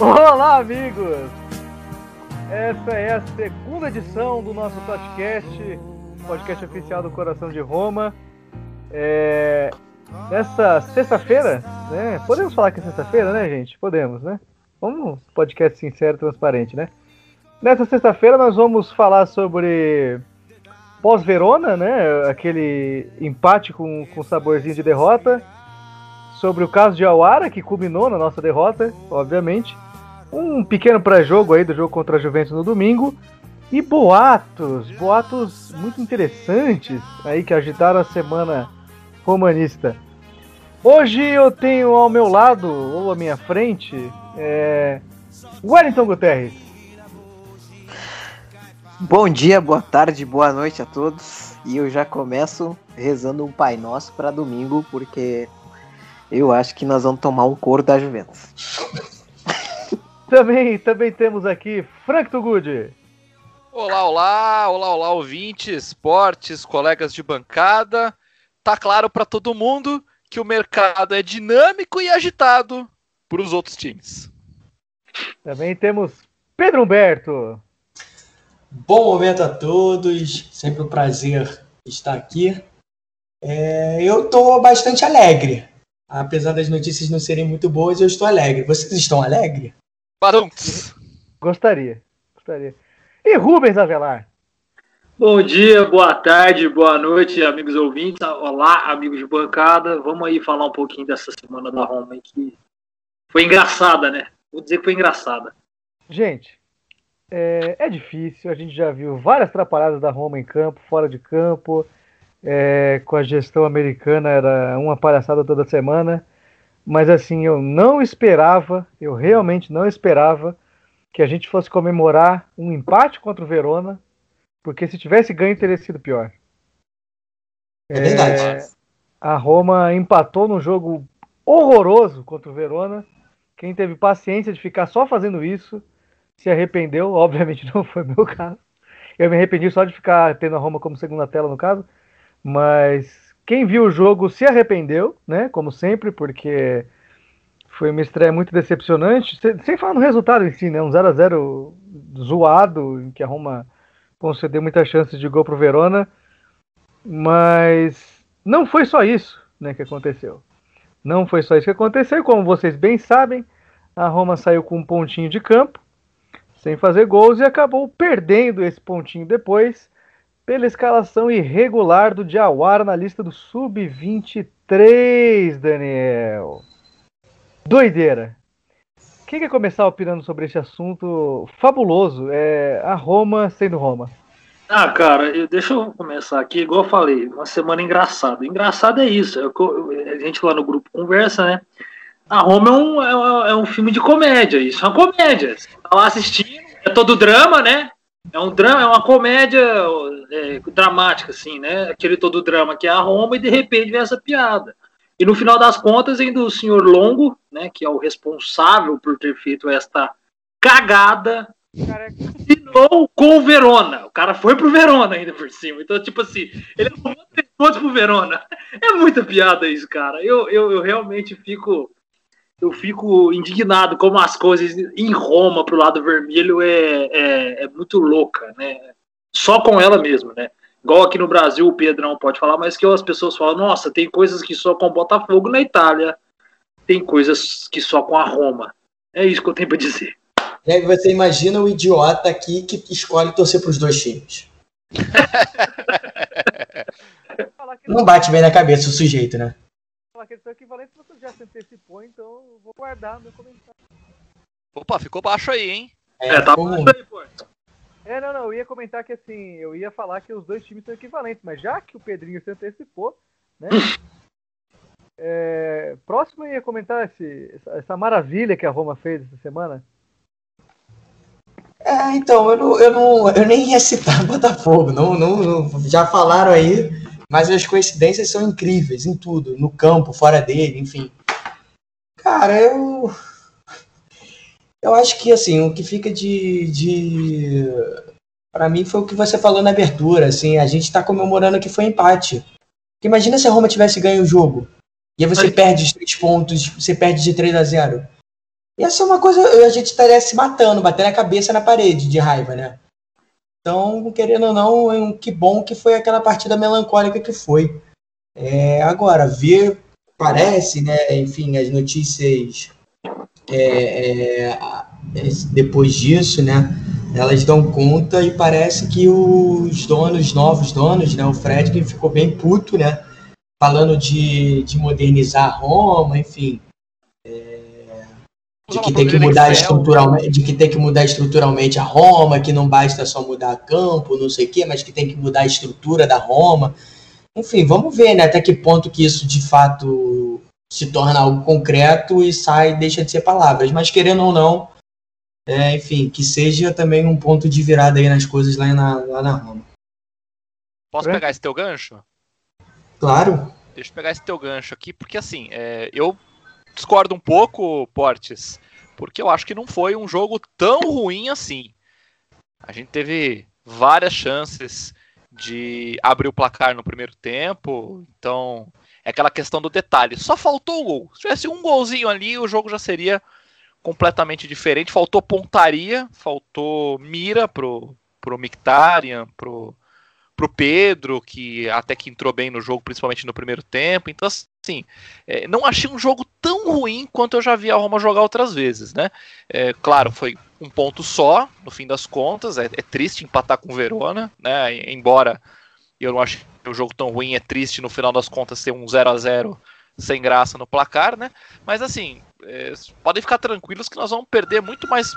Olá, amigos! Essa é a segunda edição do nosso podcast, podcast oficial do Coração de Roma. É... Nessa sexta-feira, né? Podemos falar que é sexta-feira, né, gente? Podemos, né? Vamos, podcast sincero, transparente, né? Nessa sexta-feira nós vamos falar sobre pós-Verona, né? Aquele empate com, com saborzinho de derrota. Sobre o caso de Awara, que culminou na nossa derrota, obviamente. Um pequeno pré-jogo aí do jogo contra a Juventus no domingo. E boatos, boatos muito interessantes aí que agitaram a semana romanista. Hoje eu tenho ao meu lado, ou à minha frente, é... Wellington Guterres. Bom dia, boa tarde, boa noite a todos. E eu já começo rezando um Pai Nosso para domingo, porque eu acho que nós vamos tomar um couro da Juventus. também, também temos aqui Frank Tugudi. Olá, olá, olá, olá, ouvintes, esportes, colegas de bancada. Tá claro para todo mundo que o mercado é dinâmico e agitado para os outros times. Também temos Pedro Humberto. Bom momento a todos, sempre um prazer estar aqui. É, eu estou bastante alegre. Apesar das notícias não serem muito boas, eu estou alegre. Vocês estão alegres? Barunks. Gostaria, gostaria. E Rubens Avelar? Bom dia, boa tarde, boa noite, amigos ouvintes. Olá, amigos de bancada. Vamos aí falar um pouquinho dessa semana da Roma que foi engraçada, né? Vou dizer que foi engraçada. Gente, é, é difícil. A gente já viu várias atrapalhadas da Roma em campo, fora de campo. É, com a gestão americana era uma palhaçada toda semana. Mas assim, eu não esperava, eu realmente não esperava que a gente fosse comemorar um empate contra o Verona porque se tivesse ganho, teria sido pior. É verdade. É, a Roma empatou num jogo horroroso contra o Verona. Quem teve paciência de ficar só fazendo isso se arrependeu. Obviamente não foi meu caso. Eu me arrependi só de ficar tendo a Roma como segunda tela, no caso. Mas quem viu o jogo se arrependeu, né? Como sempre, porque foi uma estreia muito decepcionante. Sem falar no resultado em si, né? Um 0 a 0 zoado, em que a Roma concedeu muitas chances de gol para o Verona, mas não foi só isso né, que aconteceu. Não foi só isso que aconteceu, como vocês bem sabem, a Roma saiu com um pontinho de campo, sem fazer gols, e acabou perdendo esse pontinho depois pela escalação irregular do Diawara na lista do Sub-23, Daniel. Doideira. Quem quer começar opinando sobre esse assunto fabuloso? É a Roma sendo Roma. Ah, cara, eu, deixa eu começar aqui, igual eu falei, uma semana engraçada. Engraçado é isso, é a gente lá no grupo conversa, né? A Roma é um, é, é um filme de comédia, isso é uma comédia. Você tá lá assistindo, é todo drama, né? É um drama, é uma comédia é, dramática, assim, né? Aquele todo drama que é a Roma e de repente vem essa piada. E no final das contas, ainda o senhor Longo, né, que é o responsável por ter feito esta cagada, assinou com o Verona. O cara foi pro Verona ainda por cima. Então, tipo assim, ele arrumou três pontos pro Verona. É muita piada isso, cara. Eu, eu, eu realmente fico eu fico indignado como as coisas em Roma pro lado vermelho é, é, é muito louca, né? Só com ela mesmo, né? Igual aqui no Brasil o Pedrão pode falar, mas que as pessoas falam, nossa, tem coisas que só com Botafogo na Itália, tem coisas que só com a Roma. É isso que eu tenho para dizer. E aí você imagina o idiota aqui que escolhe torcer para os dois times. Não bate bem na cabeça o sujeito, né? Falar que são equivalentes, já se antecipou, então eu vou guardar meu comentário. Opa, ficou baixo aí, hein? É, tá aí, pô. É, não, não, eu ia comentar que assim, eu ia falar que os dois times são equivalentes, mas já que o Pedrinho se antecipou, né? é, próximo eu ia comentar esse, essa, essa, maravilha que a Roma fez essa semana. É, então, eu, não, eu, não, eu nem ia citar Botafogo, não, não, não, já falaram aí, mas as coincidências são incríveis em tudo, no campo, fora dele, enfim. Cara, eu eu acho que assim, o que fica de. de... para mim foi o que você falou na abertura, assim, a gente tá comemorando que foi empate. Porque imagina se a Roma tivesse ganho o jogo. E aí você perde os três pontos, você perde de 3 a 0. Ia ser uma coisa, a gente estaria se matando, batendo a cabeça na parede de raiva, né? Então, querendo ou não, que bom que foi aquela partida melancólica que foi. É, agora, ver, parece, né? Enfim, as notícias é, é, depois disso, né? Elas dão conta e parece que os donos, novos donos, né? O Fred que ficou bem puto, né? Falando de, de modernizar Roma, enfim. É, de que tem que mudar estruturalmente, de que tem que mudar estruturalmente a Roma, que não basta só mudar campo, não sei o quê, mas que tem que mudar a estrutura da Roma. Enfim, vamos ver, né, até que ponto que isso de fato se torna algo concreto e sai, deixa de ser palavras. Mas querendo ou não, é, enfim, que seja também um ponto de virada aí nas coisas lá na, lá na Roma. Posso pegar esse teu gancho? Claro. Deixa eu pegar esse teu gancho aqui, porque assim, é, eu discordo um pouco, Portes, porque eu acho que não foi um jogo tão ruim assim. A gente teve várias chances de abrir o placar no primeiro tempo, então é aquela questão do detalhe. Só faltou o gol. Se tivesse um golzinho ali, o jogo já seria completamente diferente. Faltou pontaria, faltou mira pro, pro Mictarian, pro, pro Pedro, que até que entrou bem no jogo, principalmente no primeiro tempo. Então, assim, é, não achei um jogo tão ruim quanto eu já vi a Roma jogar outras vezes, né? É, claro, foi um ponto só, no fim das contas. É, é triste empatar com o Verona, né? Embora eu não ache o jogo tão ruim, é triste no final das contas ser um 0 a 0 sem graça no placar, né? Mas assim, é, podem ficar tranquilos que nós vamos perder muito mais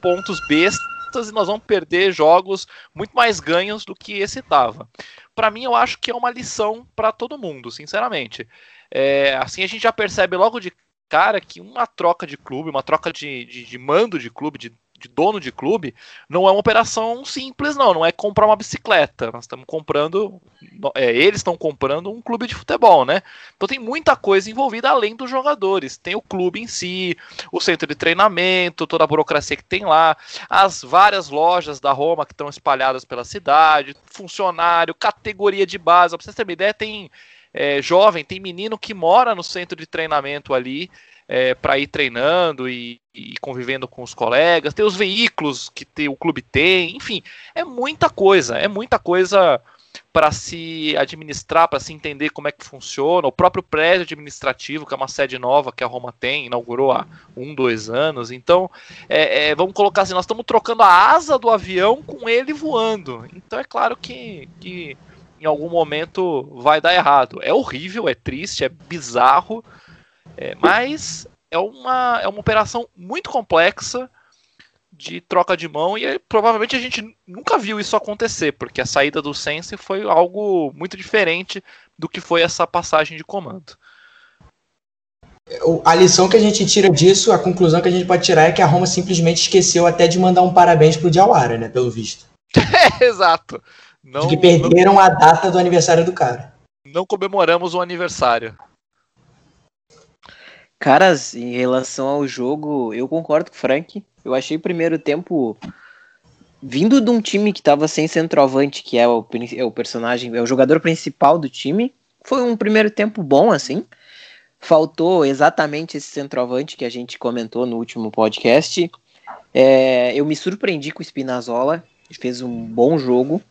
pontos bestas e nós vamos perder jogos muito mais ganhos do que esse tava. Para mim, eu acho que é uma lição para todo mundo, sinceramente. É, assim a gente já percebe logo de cara que uma troca de clube, uma troca de, de, de mando de clube, de de dono de clube, não é uma operação simples, não. Não é comprar uma bicicleta. Nós estamos comprando. É, eles estão comprando um clube de futebol, né? Então tem muita coisa envolvida além dos jogadores. Tem o clube em si, o centro de treinamento, toda a burocracia que tem lá, as várias lojas da Roma que estão espalhadas pela cidade, funcionário, categoria de base. Pra vocês terem uma ideia, tem. É, jovem, tem menino que mora no centro de treinamento ali, é, para ir treinando e, e, convivendo com os colegas, tem os veículos que o clube tem, enfim, é muita coisa, é muita coisa para se administrar, para se entender como é que funciona. O próprio prédio administrativo, que é uma sede nova que a Roma tem, inaugurou há um, dois anos. Então, é, é, vamos colocar assim, nós estamos trocando a asa do avião com ele voando. Então, é claro que, que em algum momento vai dar errado. É horrível, é triste, é bizarro. É, mas é uma, é uma operação muito complexa de troca de mão e provavelmente a gente nunca viu isso acontecer, porque a saída do Sense foi algo muito diferente do que foi essa passagem de comando. A lição que a gente tira disso, a conclusão que a gente pode tirar é que a Roma simplesmente esqueceu até de mandar um parabéns pro Diawara, né, pelo visto. É, exato. Não, de que perderam não, a data do aniversário do cara. Não comemoramos o aniversário. Caras, em relação ao jogo, eu concordo com o Frank. Eu achei o primeiro tempo vindo de um time que estava sem centroavante, que é o, é o personagem, é o jogador principal do time. Foi um primeiro tempo bom, assim. Faltou exatamente esse centroavante que a gente comentou no último podcast. É, eu me surpreendi com o Spinazzola, fez um bom jogo.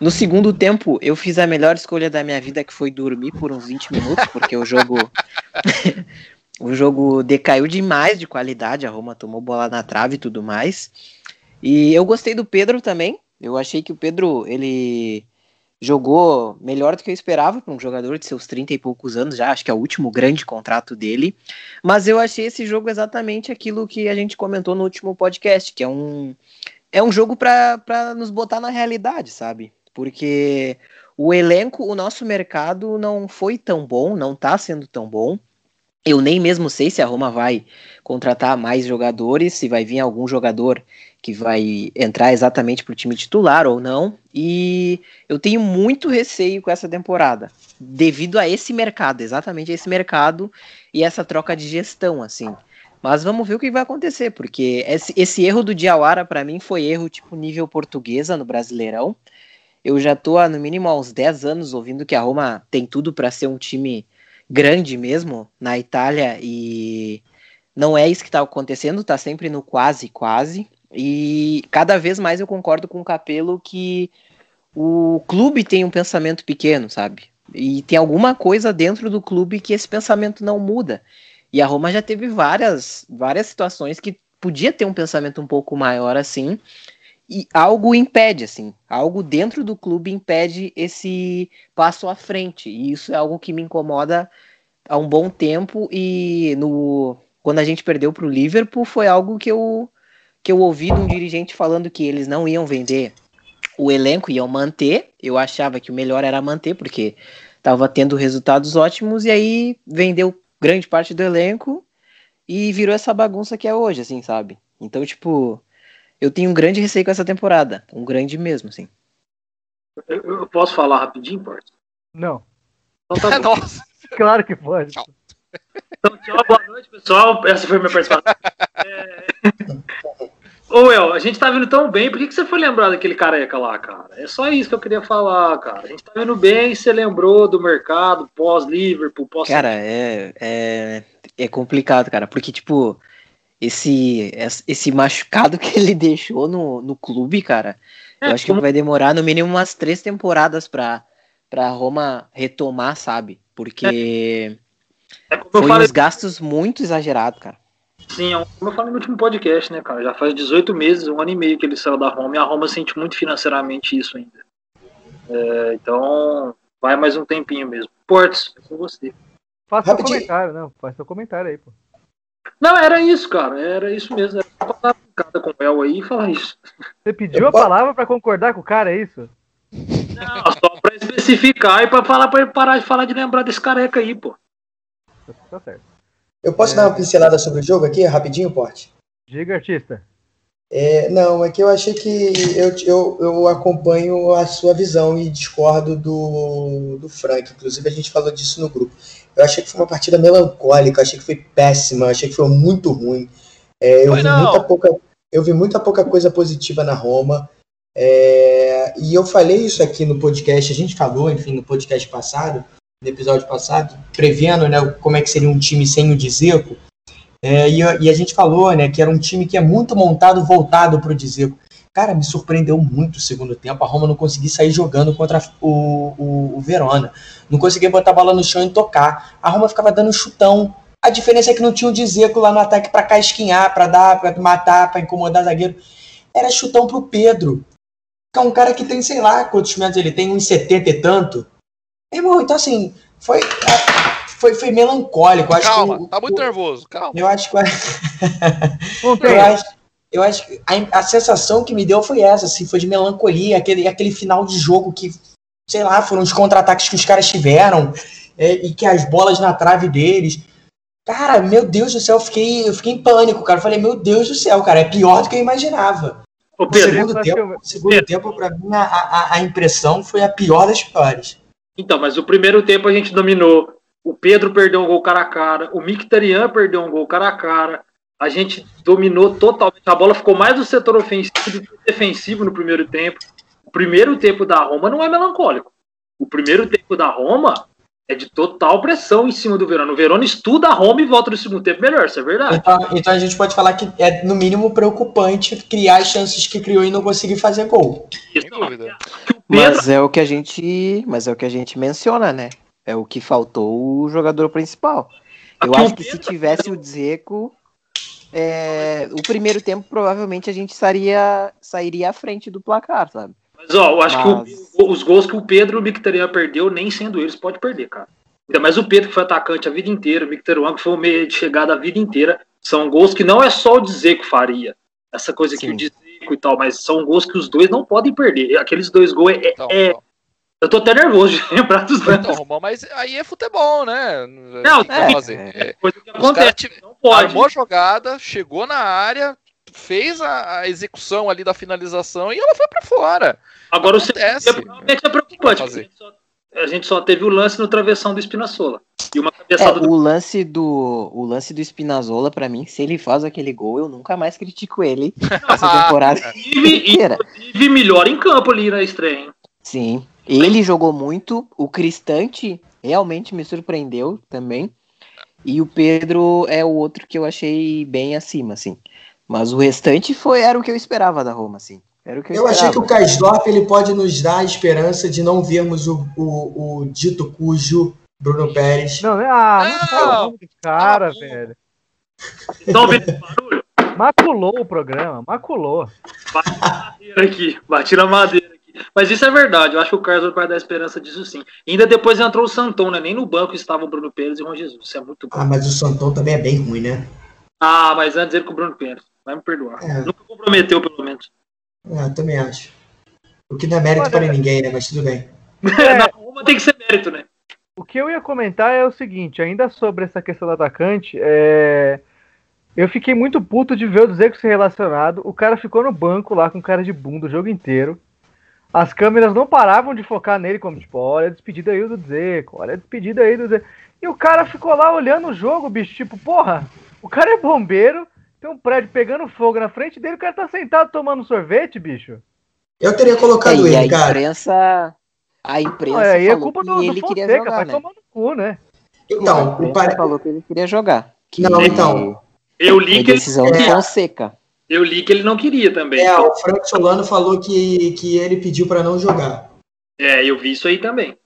No segundo tempo, eu fiz a melhor escolha da minha vida, que foi dormir por uns 20 minutos, porque o jogo o jogo decaiu demais de qualidade, a Roma tomou bola na trave e tudo mais. E eu gostei do Pedro também. Eu achei que o Pedro, ele jogou melhor do que eu esperava para um jogador de seus 30 e poucos anos, já acho que é o último grande contrato dele. Mas eu achei esse jogo exatamente aquilo que a gente comentou no último podcast, que é um é um jogo para nos botar na realidade, sabe? Porque o elenco, o nosso mercado não foi tão bom, não está sendo tão bom. Eu nem mesmo sei se a Roma vai contratar mais jogadores, se vai vir algum jogador que vai entrar exatamente para o time titular ou não. E eu tenho muito receio com essa temporada, devido a esse mercado, exatamente esse mercado e essa troca de gestão, assim. Mas vamos ver o que vai acontecer, porque esse, esse erro do Diawara para mim foi erro tipo nível portuguesa no Brasileirão. Eu já tô há no mínimo há uns 10 anos ouvindo que a Roma tem tudo para ser um time grande mesmo na Itália e não é isso que tá acontecendo, tá sempre no quase, quase. E cada vez mais eu concordo com o Capelo que o clube tem um pensamento pequeno, sabe? E tem alguma coisa dentro do clube que esse pensamento não muda. E a Roma já teve várias, várias situações que podia ter um pensamento um pouco maior assim, e algo impede, assim, algo dentro do clube impede esse passo à frente. E isso é algo que me incomoda há um bom tempo. E no quando a gente perdeu para o Liverpool foi algo que eu que eu ouvi de um dirigente falando que eles não iam vender o elenco, iam manter. Eu achava que o melhor era manter, porque estava tendo resultados ótimos, e aí vendeu grande parte do elenco e virou essa bagunça que é hoje, assim, sabe? Então, tipo, eu tenho um grande receio com essa temporada. Um grande mesmo, assim. Eu, eu posso falar rapidinho, Porto? Não. Então tá bom. Nossa, Claro que pode. Tchau. Então, tchau, boa noite, pessoal. Essa foi a minha participação. É... Ô, El, a gente tá vindo tão bem, por que, que você foi lembrar daquele careca lá, cara? É só isso que eu queria falar, cara. A gente tá vindo bem você lembrou do mercado pós-Liverpool, pós Cara, é, é, é complicado, cara, porque, tipo, esse, esse machucado que ele deixou no, no clube, cara, É, eu acho que vai demorar no mínimo umas três temporadas pra, pra Roma retomar, sabe? Porque É eu foi falei, uns gastos muito exagerados, cara. sim, é como eu falei no último podcast, né, cara? Já faz 18 meses, um ano e meio que ele saiu da Roma e a Roma sente muito financeiramente isso ainda. É, então, vai mais um tempinho mesmo. Portos, é com você. Faça seu comentário, não. Faça seu comentário aí, pô. Não, era isso, cara. Era isso mesmo. Era só brincada com o El aí e falar isso. Você pediu a palavra pra concordar com o cara, é isso? Não, só pra especificar e pra falar pra ele parar de falar de lembrar desse careca aí, pô. Tá certo. Eu posso dar uma pincelada sobre o jogo aqui, rapidinho, Porte? Diga, artista. É, não, é que eu achei que eu, eu, eu acompanho a sua visão e discordo do, do Frank. Inclusive, a gente falou disso no grupo. Eu achei que foi uma partida melancólica, achei que foi péssima, achei que foi muito ruim. É, eu, Foi vi não. muita pouca, eu vi muita pouca coisa positiva na Roma. É, e eu falei isso aqui no podcast, a gente falou, enfim, no podcast passado, no episódio passado, prevendo né, como é que seria um time sem o Dzeko. É, e, a- e a gente falou, né, que era um time que é muito montado, voltado para o Dzeko. Cara, me surpreendeu muito o segundo tempo. A Roma não conseguia sair jogando contra o, o, o Verona. Não conseguia botar a bola no chão e tocar. A Roma ficava dando chutão. A diferença é que não tinha o Dzeko lá no ataque para casquinhar, para dar, para matar, para incomodar zagueiro. Era chutão pro Pedro. Que é um cara que tem, sei lá, quantos metros ele tem, uns 70 e tanto. Irmão, então assim, foi, foi, foi melancólico. Acho Calma, que o- tá muito o- nervoso, calma. eu acho que Não eu tem. acho, eu acho que a, a sensação que me deu foi essa, assim, foi de melancolia, aquele, aquele final de jogo que, sei lá, foram os contra-ataques que os caras tiveram é, e que as bolas na trave deles. Cara, meu Deus do céu, eu fiquei, eu fiquei em pânico, cara. Eu falei, meu Deus do céu, cara, é pior do que eu imaginava. Ô, O segundo tempo, eu- segundo tempo para mim, a, a, a impressão foi a pior das piores. então, mas o primeiro tempo a gente dominou. O Pedro perdeu um gol cara a cara. O Mkhitaryan perdeu um gol cara a cara. A gente dominou totalmente. A bola ficou mais no setor ofensivo do que defensivo no primeiro tempo. O primeiro tempo da Roma não é melancólico. O primeiro tempo da Roma é de total pressão em cima do Verona. O Verona estuda a Roma e volta no segundo tempo melhor, isso é verdade. Então, então a gente pode falar que é, no mínimo, preocupante criar as chances que criou e não conseguir fazer gol. Isso Pedro Mas é o que a gente, mas é o que a gente menciona, né? É o que faltou o jogador principal. Eu acho que se tivesse o Dzeko, é, o primeiro tempo provavelmente a gente sairia, sairia à frente do placar, sabe? Mas, ó, eu acho Mas- que o- os gols que o Pedro e o Mkhitaryan perdeu, nem sendo eles, pode perder, cara. Ainda mais o Pedro, que foi atacante a vida inteira, o Mkhitaryan, que foi o meio de chegada a vida inteira. São gols que não é só o dizer que faria. Essa coisa que Sim. o Dzeko e tal, mas são gols que os dois não podem perder. Aqueles dois gols é... Então, é- então, eu tô até nervoso de lembrar dos lances. então, Romão, mas aí é futebol, né? Não, Tem que é, fazer. é. É, Coisa que acontece, não pode. armou a jogada, chegou na área, fez a, a execução ali da finalização e ela foi pra fora. Agora o segundo Acontece. tempo realmente é preocupante. A gente, só, a gente só teve o lance no travessão do Espinassola. E uma É, cabeçada do o lance do o lance do Spinazzola pra mim, se ele faz aquele gol, eu nunca mais critico ele essa temporada Inclusive, inclusive melhor em campo ali na estreia, hein? Sim, ele jogou muito, o Cristante realmente me surpreendeu também. E o Pedro é o outro que eu achei bem acima, assim. Mas o restante foi era o que eu esperava da Roma, assim. Era o que eu, Eu achei que o Kaisdorf ele pode nos dar a esperança de não vermos o, o, o dito cujo Bruno Pérez. Não? Ah, não Não! fala o nome do cara, Tá velho. Estão ouvindo barulho? Maculou o programa, maculou. Bati na madeira aqui, bati na madeira. Mas isso é verdade, eu acho que o Carlos vai dar esperança disso sim. E ainda depois entrou o Santão, né? Nem no banco estavam o Bruno Pérez e o Juan Jesus. Isso é muito bom. Ah, mas o Santão também é bem ruim, né? Ah, mas antes ele com o Bruno Pérez. Vai me perdoar. É. Nunca comprometeu, pelo menos. Ah, também acho. O que não é mérito Olha- para ninguém, né? Mas tudo bem. É. Na Roma tem que ser mérito, né? O que eu ia comentar é o seguinte, ainda sobre essa questão do atacante, é... eu fiquei muito puto de ver o Dzeko ser relacionado. O cara ficou no banco lá com cara de bunda o jogo inteiro. As câmeras não paravam de focar nele, como tipo, olha a despedida aí do Dzeko, olha a despedida aí do Dzeko. E o cara ficou lá olhando o jogo, bicho, tipo, porra, o cara é bombeiro, tem um prédio pegando fogo na frente dele, o cara tá sentado tomando sorvete, bicho. Eu teria É, colocado a ele, cara. imprensa. A imprensa aí é falou culpa que do, do ele queria Fonseca, jogar, vai né? tomar no cu, né? A Então, o pare... falou que ele queria jogar. Que Não, então. Eu li, que ele, decisão do É. Fonseca. Eu li que ele não queria também. é, o Frank Solano falou que, que ele pediu para não jogar. É, eu vi isso aí também.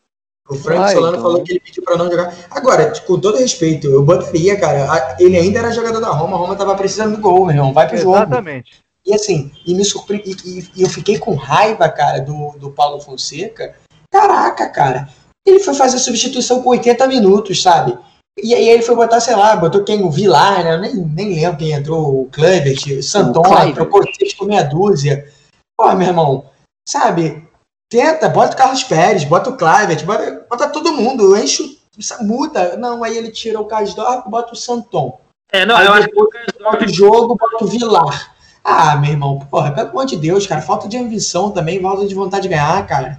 O Frank Ah, Solano então. falou que ele pediu pra não jogar. Agora, tipo, com todo respeito, eu botaria, cara, a- ele ainda era jogador da Roma, a Roma tava precisando do gol, meu irmão, vai pro jogo. Exatamente. E assim, e me surpre... e, eu fiquei com raiva, cara, do, do Paulo Fonseca. Caraca, cara, ele foi fazer substituição com 80 minutos, sabe? E aí ele foi botar, sei lá, botou quem? O Vilar, né? Eu nem, nem lembro quem entrou, o Santona, Kluivert. trocou seis por meia dúzia. Pô, meu irmão, sabe? Tenta, bota o Carlos Pérez, bota o Kluivert, bota, bota todo mundo, enche o... Muda. Não, aí ele tira o Casdorp, bota o Santon. É, não, Aí eu acho que o jogo, bota o Vilar. Ah, meu irmão, porra, pelo amor de Deus, cara, falta de ambição também, falta de vontade de ganhar, cara.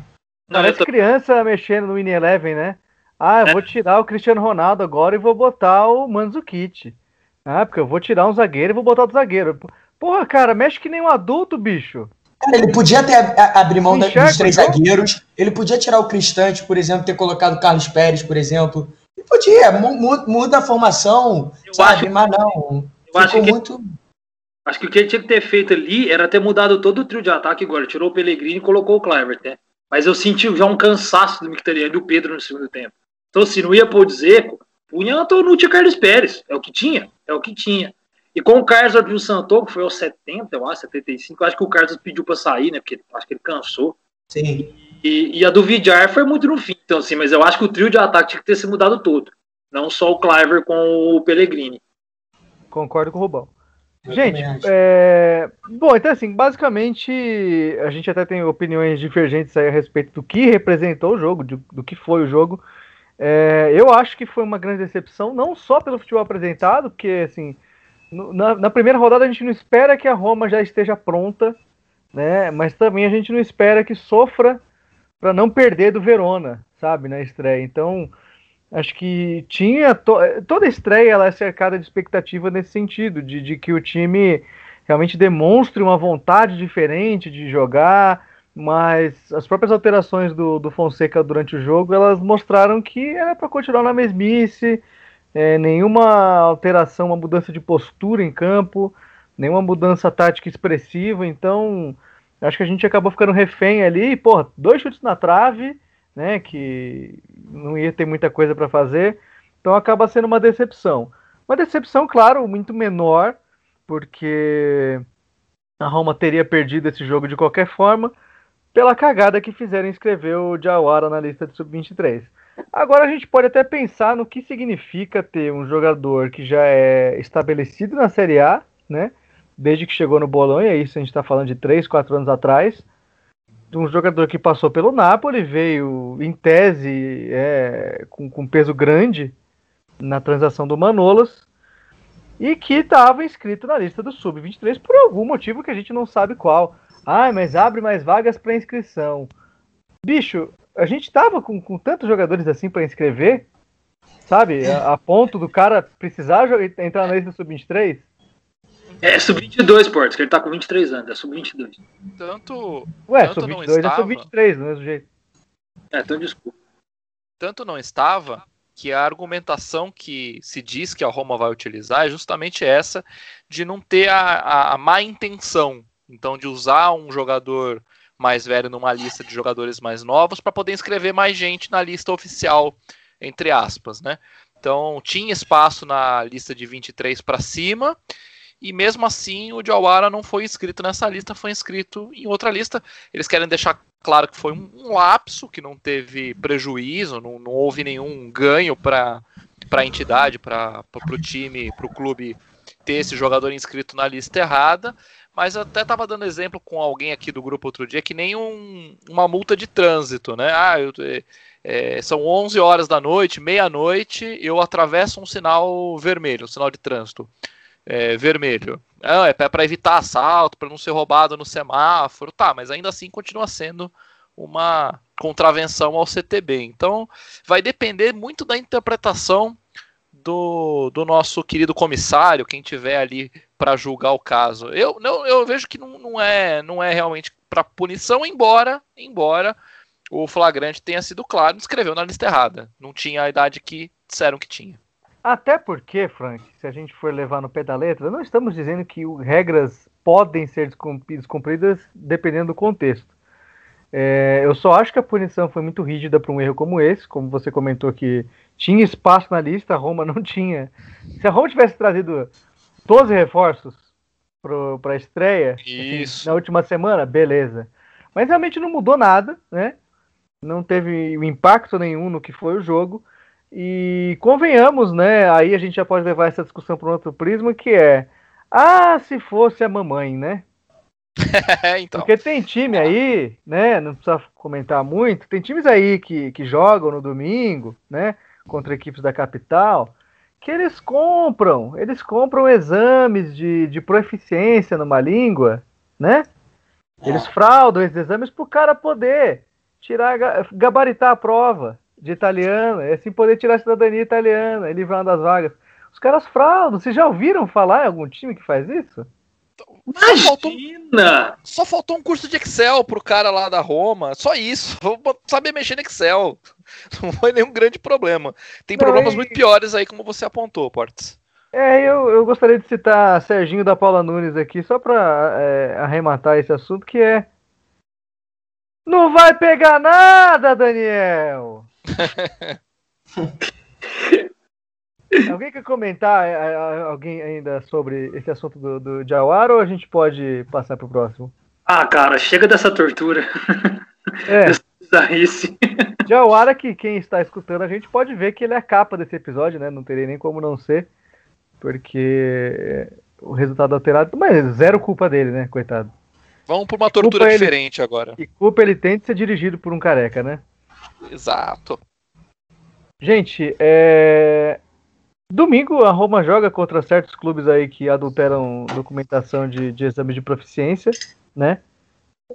Parece tô- criança mexendo no Win Eleven, né? Ah, eu vou tirar o Cristiano Ronaldo agora e vou botar o Mandzukic. Ah, porque eu vou tirar um zagueiro e vou botar outro zagueiro. Porra, cara, mexe que nem um adulto, bicho. Cara, ele podia ter abrir mão Enxerga dos três o jogo? zagueiros, ele podia tirar o Cristante, por exemplo, ter colocado o Carlos Pérez, por exemplo. Ele podia, mu- mu- muda a formação, Eu sabe? acho- Mas não. eu acho que- muito. Acho que o que ele tinha que ter feito ali era ter mudado todo o trio de ataque agora. Tirou o Pellegrini e colocou o Clivert, né? Mas eu senti já um cansaço do Mkhitaryan e do Pedro no segundo tempo. Então, se não ia pôr o Dzeko, punha Antonucci e Carlos Pérez. É o que tinha, é o que tinha. E com o Carlos e o Santon, que foi aos 70, eu acho, 75, eu acho que o Carlos pediu pra sair, né? Porque acho que ele cansou. Sim. E, e a do Vidjar foi muito no fim, então assim, mas eu acho que o trio de ataque tinha que ter se mudado todo. Não só o Cliver com o Pellegrini. Concordo com o Rubão. Eu Gente, é... bom, então assim, basicamente a gente até tem opiniões divergentes aí a respeito do que representou o jogo, do, do que foi o jogo. É, eu acho que foi uma grande decepção, não só pelo futebol apresentado, porque assim, na, na primeira rodada a gente não espera que a Roma já esteja pronta, né? Mas também a gente não espera que sofra para não perder do Verona, sabe, na estreia. Então, acho que tinha to- toda estreia ela é cercada de expectativa nesse sentido, de, de que o time realmente demonstre uma vontade diferente de jogar, mas as próprias alterações do, do Fonseca durante o jogo elas mostraram que era para continuar na mesmice, é, nenhuma alteração, uma mudança de postura em campo, nenhuma mudança tática expressiva, então acho que a gente acabou ficando refém ali, porra, dois chutes na trave, né, que não ia ter muita coisa para fazer, então acaba sendo uma decepção. Uma decepção, claro, muito menor, porque a Roma teria perdido esse jogo de qualquer forma, pela cagada que fizeram em escrever o Jawara na lista de sub-23. Agora a gente pode até pensar no que significa ter um jogador que já é estabelecido na Série A, né? Desde que chegou no Bolonha, isso a gente está falando de 3, 4 anos atrás. Um jogador que passou pelo Napoli, veio em tese é, com, com peso grande na transação do Manolas e que estava inscrito na lista do Sub-23 por algum motivo que a gente não sabe qual. Ah, mas abre mais vagas para inscrição. Bicho, a gente tava com, com tantos jogadores assim para inscrever, sabe? A, a ponto do cara precisar entrar na lista sub-23. É sub-22, Portos, que ele tá com 23 anos, é sub-22. Tanto, Ué, Tanto não sub-22 é estava. sub-23, do mesmo jeito. É, então desculpa. tanto não estava que a argumentação que se diz que a Roma vai utilizar é justamente essa de não ter a, a, a má intenção, então de usar um jogador mais velho numa lista de jogadores mais novos para poder inscrever mais gente na lista oficial, entre aspas, né? Então tinha espaço na lista de 23 para cima e mesmo assim o Jawara não foi inscrito nessa lista, foi inscrito em outra lista. Eles querem deixar claro que foi um, lapso, que não teve prejuízo, não, não houve nenhum ganho para a entidade, para o time, para o clube ter esse jogador inscrito na lista errada. Mas eu até estava dando exemplo com alguém aqui do grupo outro dia que nem um, uma multa de trânsito, né? Ah, eu, é, são 11 horas da noite, meia-noite, eu atravesso um sinal vermelho, um sinal de trânsito é, vermelho. Não, é para evitar assalto, para não ser roubado no semáforo, tá, mas ainda assim continua sendo uma contravenção ao CTB. Então, vai depender muito da interpretação do, do nosso querido comissário, quem tiver ali para julgar o caso. Eu, eu, eu vejo que não, não, é, não é realmente para punição, embora, embora o flagrante tenha sido claro, escreveu na lista errada. Não tinha a idade que disseram que tinha. Até porque, Frank, se a gente for levar no pé da letra, não estamos dizendo que regras podem ser descumpridas dependendo do contexto. É, eu só acho que a punição foi muito rígida para um erro como esse, como você comentou que tinha espaço na lista, a Roma não tinha. Se a Roma tivesse trazido 12 reforços para a estreia assim, na última semana, beleza. Mas realmente não mudou nada, né? Não teve impacto nenhum no que foi o jogo. E convenhamos, né? Aí a gente já pode levar essa discussão para um outro prisma, que é ah, se fosse a mamãe, né? então. Porque tem time aí, né? Não precisa comentar muito. Tem times aí que, que jogam no domingo, né? Contra equipes da capital, que eles compram, eles compram exames de, de proficiência numa língua, né? Eles é. fraudam esses exames para o cara poder tirar, gabaritar a prova de italiano, é assim poder tirar a cidadania italiana e livrar das vagas. Os caras fraudam. Vocês já ouviram falar em algum time que faz isso? Imagina! Só faltou, só faltou um curso de Excel pro cara lá da Roma. Só isso. Vou saber mexer no Excel. Não foi nenhum grande problema. Tem Não, problemas e... muito piores aí, como você apontou, Portes. É, eu, eu gostaria de citar Serginho da Paula Nunes aqui, só para é, arrematar esse assunto, que é. Não vai pegar nada, Daniel! Alguém quer comentar é, é, alguém ainda sobre esse assunto do, do Jawar ou a gente pode passar pro próximo? Ah, cara, chega dessa tortura. É. Dessa Jawara, que quem está escutando a gente pode ver que ele é a capa desse episódio, né? Não teria nem como não ser, porque o resultado alterado, mas zero culpa dele, né? Coitado. Vamos por uma tortura diferente ele, agora. E culpa ele tem de ser dirigido por um careca, né? Exato. Gente, é... domingo a Roma joga contra certos clubes aí que adulteram documentação de, de exame de proficiência, né?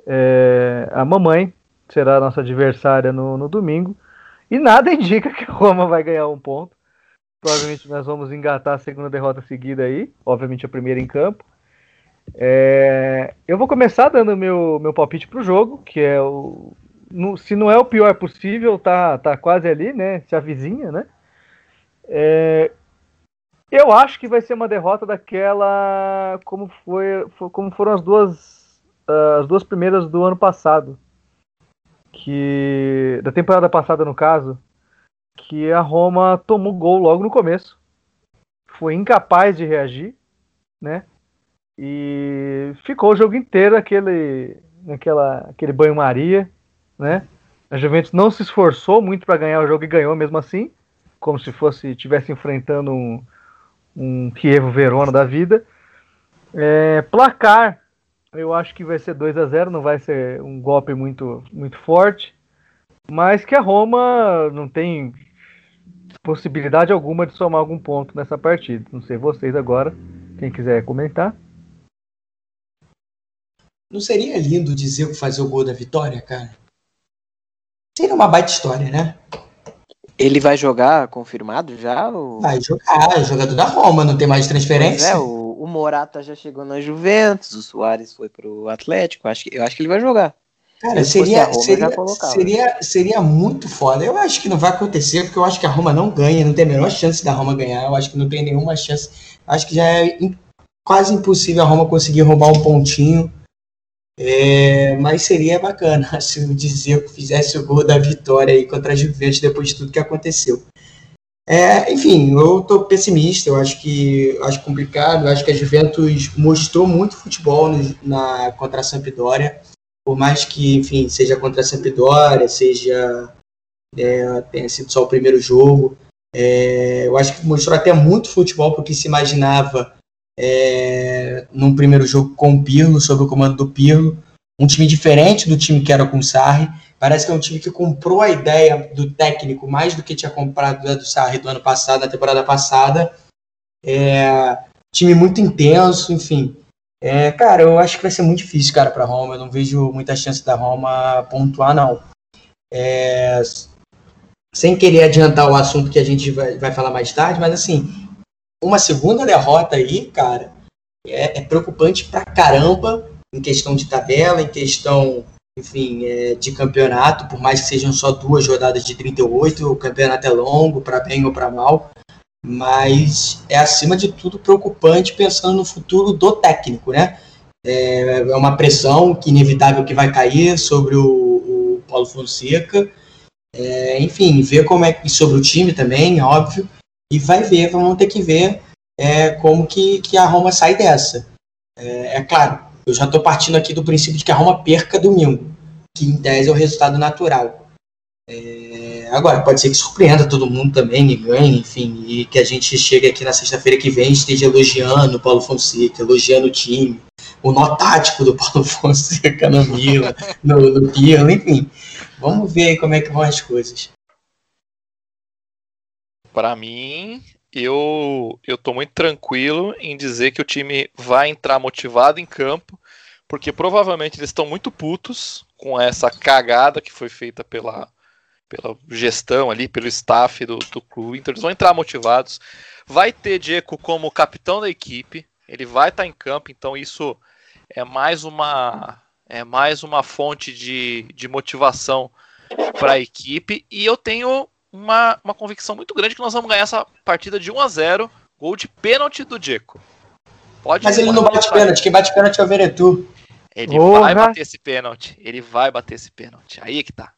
É... A mamãe será a nossa adversária no, no domingo. E nada indica que a Roma vai ganhar um ponto. Provavelmente nós vamos engatar a segunda derrota seguida aí. Obviamente a primeira em campo. É... Eu vou começar dando meu, meu palpite pro jogo, que é o no, se não é o pior possível, tá, tá quase ali, né? Se avizinha, né? É, eu acho que vai ser uma derrota daquela como foi, como foram as duas as duas primeiras do ano passado, que da temporada passada no caso, que a Roma tomou gol logo no começo, foi incapaz de reagir, né? E ficou o jogo inteiro aquele naquela aquele banho-maria né? A Juventus não se esforçou muito para ganhar o jogo e ganhou mesmo assim, como se fosse tivesse enfrentando um, um Kievo Verona da vida. É, placar, eu acho que vai ser 2 a 0 não vai ser um golpe muito, muito forte, mas que a Roma não tem possibilidade alguma de somar algum ponto nessa partida. Não sei vocês agora, quem quiser comentar. Não seria lindo dizer fazer o gol da vitória, cara? Seria uma baita história, né? Ele vai jogar confirmado já? Ou... Vai jogar, é jogador da Roma, não tem mais transferência. é, o, o, Morata já chegou na Juventus, o Soares foi pro Atlético, acho que, eu acho que ele vai jogar. Cara, Se seria, Roma, seria, colocava. seria, seria muito foda. Eu acho que não vai acontecer, porque eu acho que a Roma não ganha, não tem a menor chance da Roma ganhar. Eu acho que não tem nenhuma chance. Acho que já é quase impossível a Roma conseguir roubar um pontinho. É, mas seria bacana se o Dzeko fizesse o gol da vitória aí contra a Juventus depois de tudo que aconteceu. É, enfim, eu tô pessimista, eu acho que acho complicado, eu acho que a Juventus mostrou muito futebol no- na, contra a Sampdoria por mais que, enfim, seja contra a Sampdoria, seja é, tenha sido só o primeiro jogo, é, eu acho que mostrou até muito futebol porque se imaginava é, num primeiro jogo com o Pirlo, sob o comando do Pirlo, um time diferente do time que era com o Sarri. Parece que é um time que comprou a ideia do técnico mais do que tinha comprado da do Sarri do ano passado, na temporada passada. É, time muito intenso, enfim. É, cara, eu acho que vai ser muito difícil, cara, para Roma. Eu não vejo muita chance da Roma pontuar, não. É, sem querer adiantar o assunto que a gente vai, vai falar mais tarde, mas assim, uma segunda derrota aí, cara, é, é preocupante pra caramba em questão de tabela, em questão, enfim, é, de campeonato, por mais que sejam só duas rodadas de 38, o campeonato é longo, para bem ou para mal mas é acima de tudo preocupante pensando no futuro do técnico, né? É, é uma pressão que inevitável que vai cair sobre o, o Paulo Fonseca, é, enfim, ver como é que sobre o time também, óbvio, e vai ver, vamos ter que ver é, como que, que a Roma sai dessa. É, é claro, eu já estou partindo aqui do princípio de que a Roma perca domingo, que em tese é o resultado natural. É, agora, pode ser que surpreenda todo mundo também e ganhe, enfim, e que a gente chegue aqui na sexta-feira que vem e esteja elogiando o Paulo Fonseca, elogiando o time, o nó tático do Paulo Fonseca no Milan, no, no Pirlo, enfim. Vamos ver aí como é que vão as coisas. Para mim, eu eu tô muito tranquilo em dizer que o time vai entrar motivado em campo, porque provavelmente eles estão muito putos com essa cagada que foi feita pela, pela gestão ali, pelo staff do, do clube. Então eles vão entrar motivados. Vai ter Diego como capitão da equipe, ele vai estar em campo, então isso é mais uma é mais uma fonte de, de motivação para a equipe e eu tenho uma, uma convicção muito grande que nós vamos ganhar essa partida de 1 a 0 gol de pênalti do Diego. Pode Mas ele não bate pênalti, quem bate pênalti é o Veretu. Ele Porra. vai bater esse pênalti. Ele vai bater esse pênalti. Aí é que tá.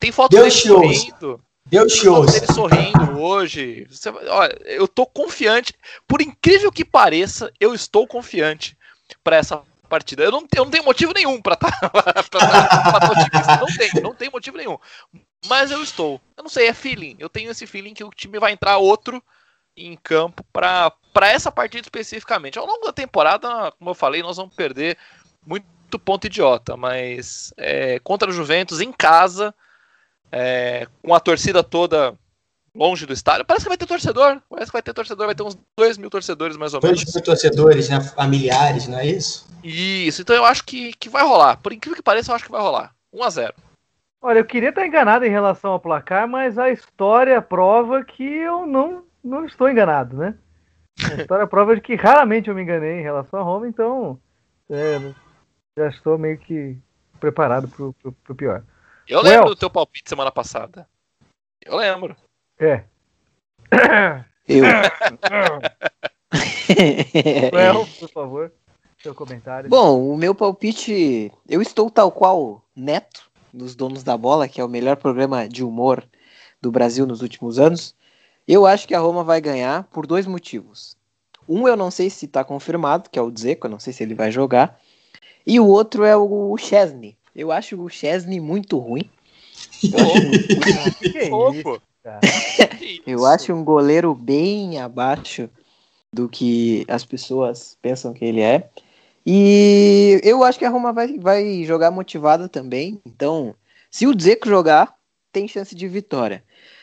Tem foto Deus dele ouça. sorrindo. Deus Tem te foto dele sorrindo hoje. Você olha, eu tô confiante. Por incrível que pareça, eu estou confiante para essa partida. Eu não, eu não tenho motivo nenhum para estar otimista. Não tenho, não tenho motivo nenhum. Mas eu estou. Eu não sei, é feeling. Eu tenho esse feeling que o time vai entrar outro em campo para essa partida especificamente. Ao longo da temporada, como eu falei, nós vamos perder muito ponto idiota, mas é, contra o Juventus em casa, é, com a torcida toda longe do estádio, parece que vai ter torcedor. Parece que vai ter torcedor, vai ter uns 2 mil torcedores mais ou menos. Dois mil torcedores, né? Familiares, não é isso? Isso, então eu acho que, que vai rolar. Por incrível que pareça, eu acho que vai rolar. 1 a 0 Olha, eu queria estar enganado em relação ao placar, mas a história prova que eu não, não estou enganado, né? A história prova de que raramente eu me enganei em relação a Roma, então é, já estou meio que preparado pro, pro, pro pior. Eu Well. lembro do teu palpite semana passada. Eu lembro. É. Eu. Well, por favor, seu comentário. Bom, o meu palpite. Eu estou tal qual Neto, nos Donos da Bola, que é o melhor programa de humor do Brasil nos últimos anos. Eu acho que a Roma vai ganhar por dois motivos. Um eu não sei se está confirmado, que é o Dzeko, eu não sei se ele vai jogar. E o outro é o Chesney. Eu acho o Chesney muito ruim. Eu acho um goleiro bem abaixo do que as pessoas pensam que ele é. E eu acho que a Roma vai, vai jogar motivada também. Então, se o Dzeko jogar, tem chance de vitória.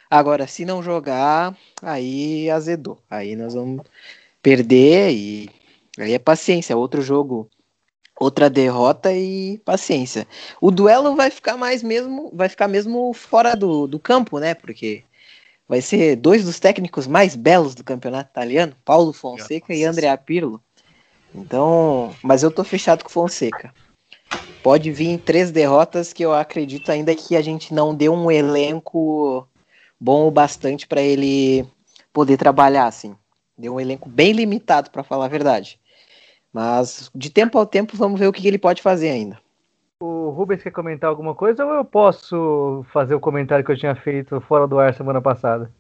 Agora, se não jogar, aí azedou. Aí nós vamos perder e aí é paciência. Outro jogo, outra derrota e paciência. O duelo vai ficar mais mesmo, vai ficar mesmo fora do, do campo, né? Porque vai ser dois dos técnicos mais belos do campeonato italiano, Paulo Fonseca e Nossa. Andrea Pirlo. Então, mas eu tô fechado com Fonseca. pode vir três derrotas que eu acredito ainda que a gente não deu um elenco bom o bastante para ele poder trabalhar assim. Deu um elenco bem limitado para falar a verdade. Mas de tempo ao tempo vamos ver o que ele pode fazer ainda. O Rubens quer comentar alguma coisa ou eu posso fazer o comentário que eu tinha feito fora do ar semana passada?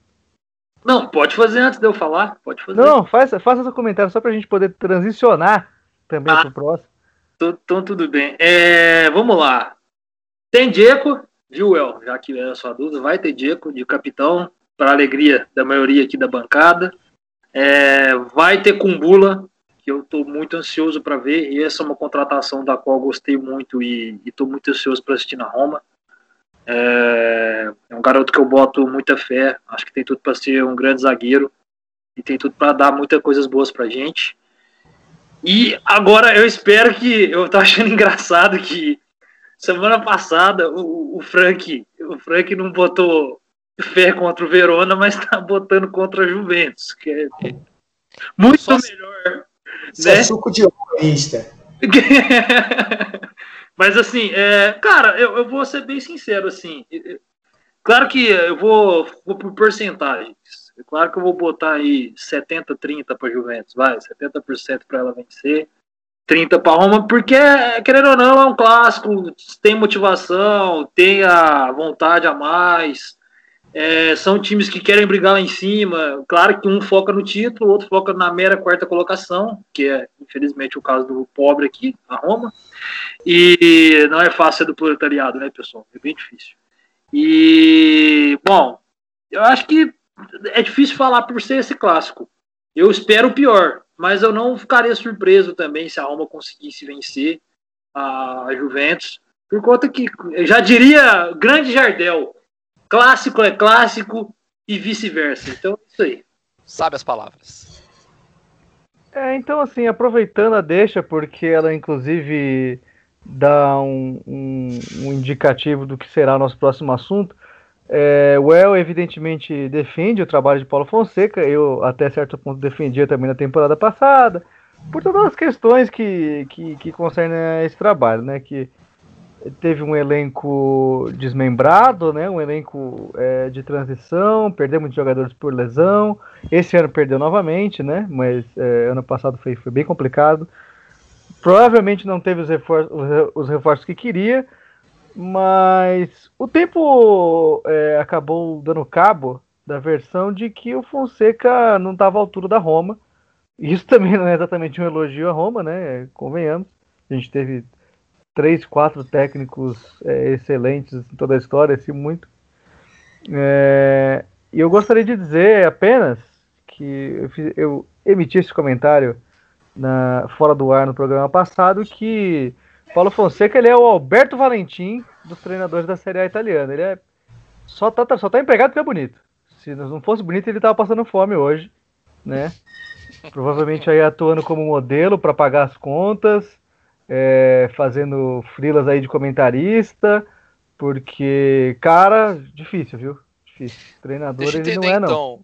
Não, pode fazer antes de eu falar. Pode fazer. Não, faça, faça seu comentário só para a gente poder transicionar também Ah. pro próximo. Então tudo bem. É, vamos lá. Tem Diego, viu, El? Já que era a sua dúvida, vai ter Diego de capitão, para alegria da maioria aqui da bancada. É, vai ter Kumbula, que eu estou muito ansioso para ver, e essa é uma contratação da qual gostei muito e estou muito ansioso para assistir na Roma. É, é um garoto que eu boto muita fé, acho que tem tudo para ser um grande zagueiro e tem tudo para dar muitas coisas boas para gente. E agora eu espero que. Eu tô achando engraçado que semana passada o, o Frank. O Frank não botou fé contra o Verona, mas tá botando contra a Juventus, que é muito Só- melhor. É Né? suco de humorista. Mas assim, é, cara, eu, eu vou ser bem sincero, assim. Claro que eu vou, vou por porcentagens. É claro que eu vou botar aí 70-30 para Juventus, vai, 70% para ela vencer, 30 para Roma, porque, querendo ou não, é um clássico, tem motivação, tem a vontade a mais. É, são times que querem brigar lá em cima. Claro que um foca no título, o outro foca na mera quarta colocação, que é, infelizmente, o caso do pobre aqui, a Roma. E não é fácil ser do proletariado, né, pessoal? É bem difícil. E, bom, eu acho que é difícil falar por ser esse clássico. Eu espero o pior, mas eu não ficaria surpreso também se a Roma conseguisse vencer a Juventus, por conta que, já diria grande Jardel, clássico é clássico e vice-versa. Então, é isso aí. Sabe as palavras. É, então assim, aproveitando a deixa, porque ela inclusive dá um, um- um indicativo do que será nosso próximo assunto. É, o El evidentemente defende o trabalho de Paulo Fonseca, eu até certo ponto defendia também na temporada passada, por todas as questões que, que, que concernem a esse trabalho, né? Que teve um elenco desmembrado, né? Um elenco é, de transição, perdeu muitos jogadores por lesão. Esse ano perdeu novamente, né? Mas é, ano passado foi, foi bem complicado. Provavelmente não teve os, refor os re- os reforços que queria, mas o tempo é, acabou dando cabo da versão de que o Fonseca não estava à altura da Roma. Isso também não é exatamente um elogio à Roma, né? Convenhamos. A gente teve três, quatro técnicos é, excelentes em toda a história, se muito. É, e eu gostaria de dizer apenas que eu, fiz- eu emiti esse comentário na, fora do ar no programa passado que Paulo Fonseca ele é o Alberto Valentim dos treinadores da Série A italiana. Ele é só tá, só tá empregado porque é bonito. Se não fosse bonito, ele tava passando fome hoje, né? Provavelmente aí atuando como modelo para pagar as contas, é, fazendo frilas aí de comentarista, porque, cara, difícil, viu? Difícil. Treinador Deixa ele entender não é, não. então.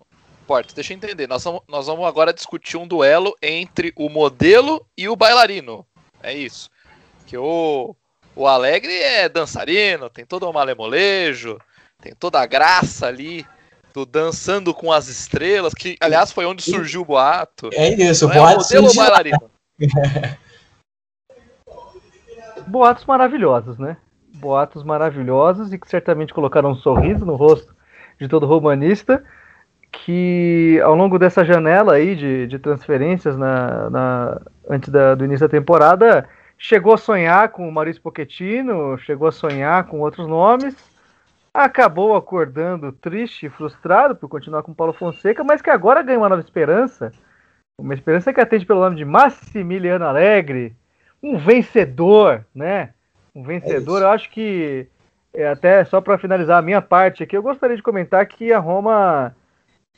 Porto, deixa eu entender. Nós vamos, nós vamos agora discutir um duelo entre o modelo e o bailarino. É isso. Que o, o Alegre é dançarino, tem todo o malemolejo, tem toda a graça ali do dançando com as estrelas, que aliás foi onde surgiu o boato. É isso, o Não é o boato modelo ou o surgiu bailarino? Boatos maravilhosos, né? Boatos maravilhosos e que certamente colocaram um sorriso no rosto de todo romanista que ao longo dessa janela aí de, de transferências na, na- antes da- do início da temporada chegou a sonhar com o Maurício Pochettino, chegou a sonhar com outros nomes, acabou acordando triste e frustrado por continuar com o Paulo Fonseca, mas que agora ganha uma nova esperança, uma esperança que atende pelo nome de Massimiliano Alegre, um vencedor, né? Um vencedor. isso. eu acho que é, até só para finalizar a minha parte aqui, eu gostaria de comentar que a Roma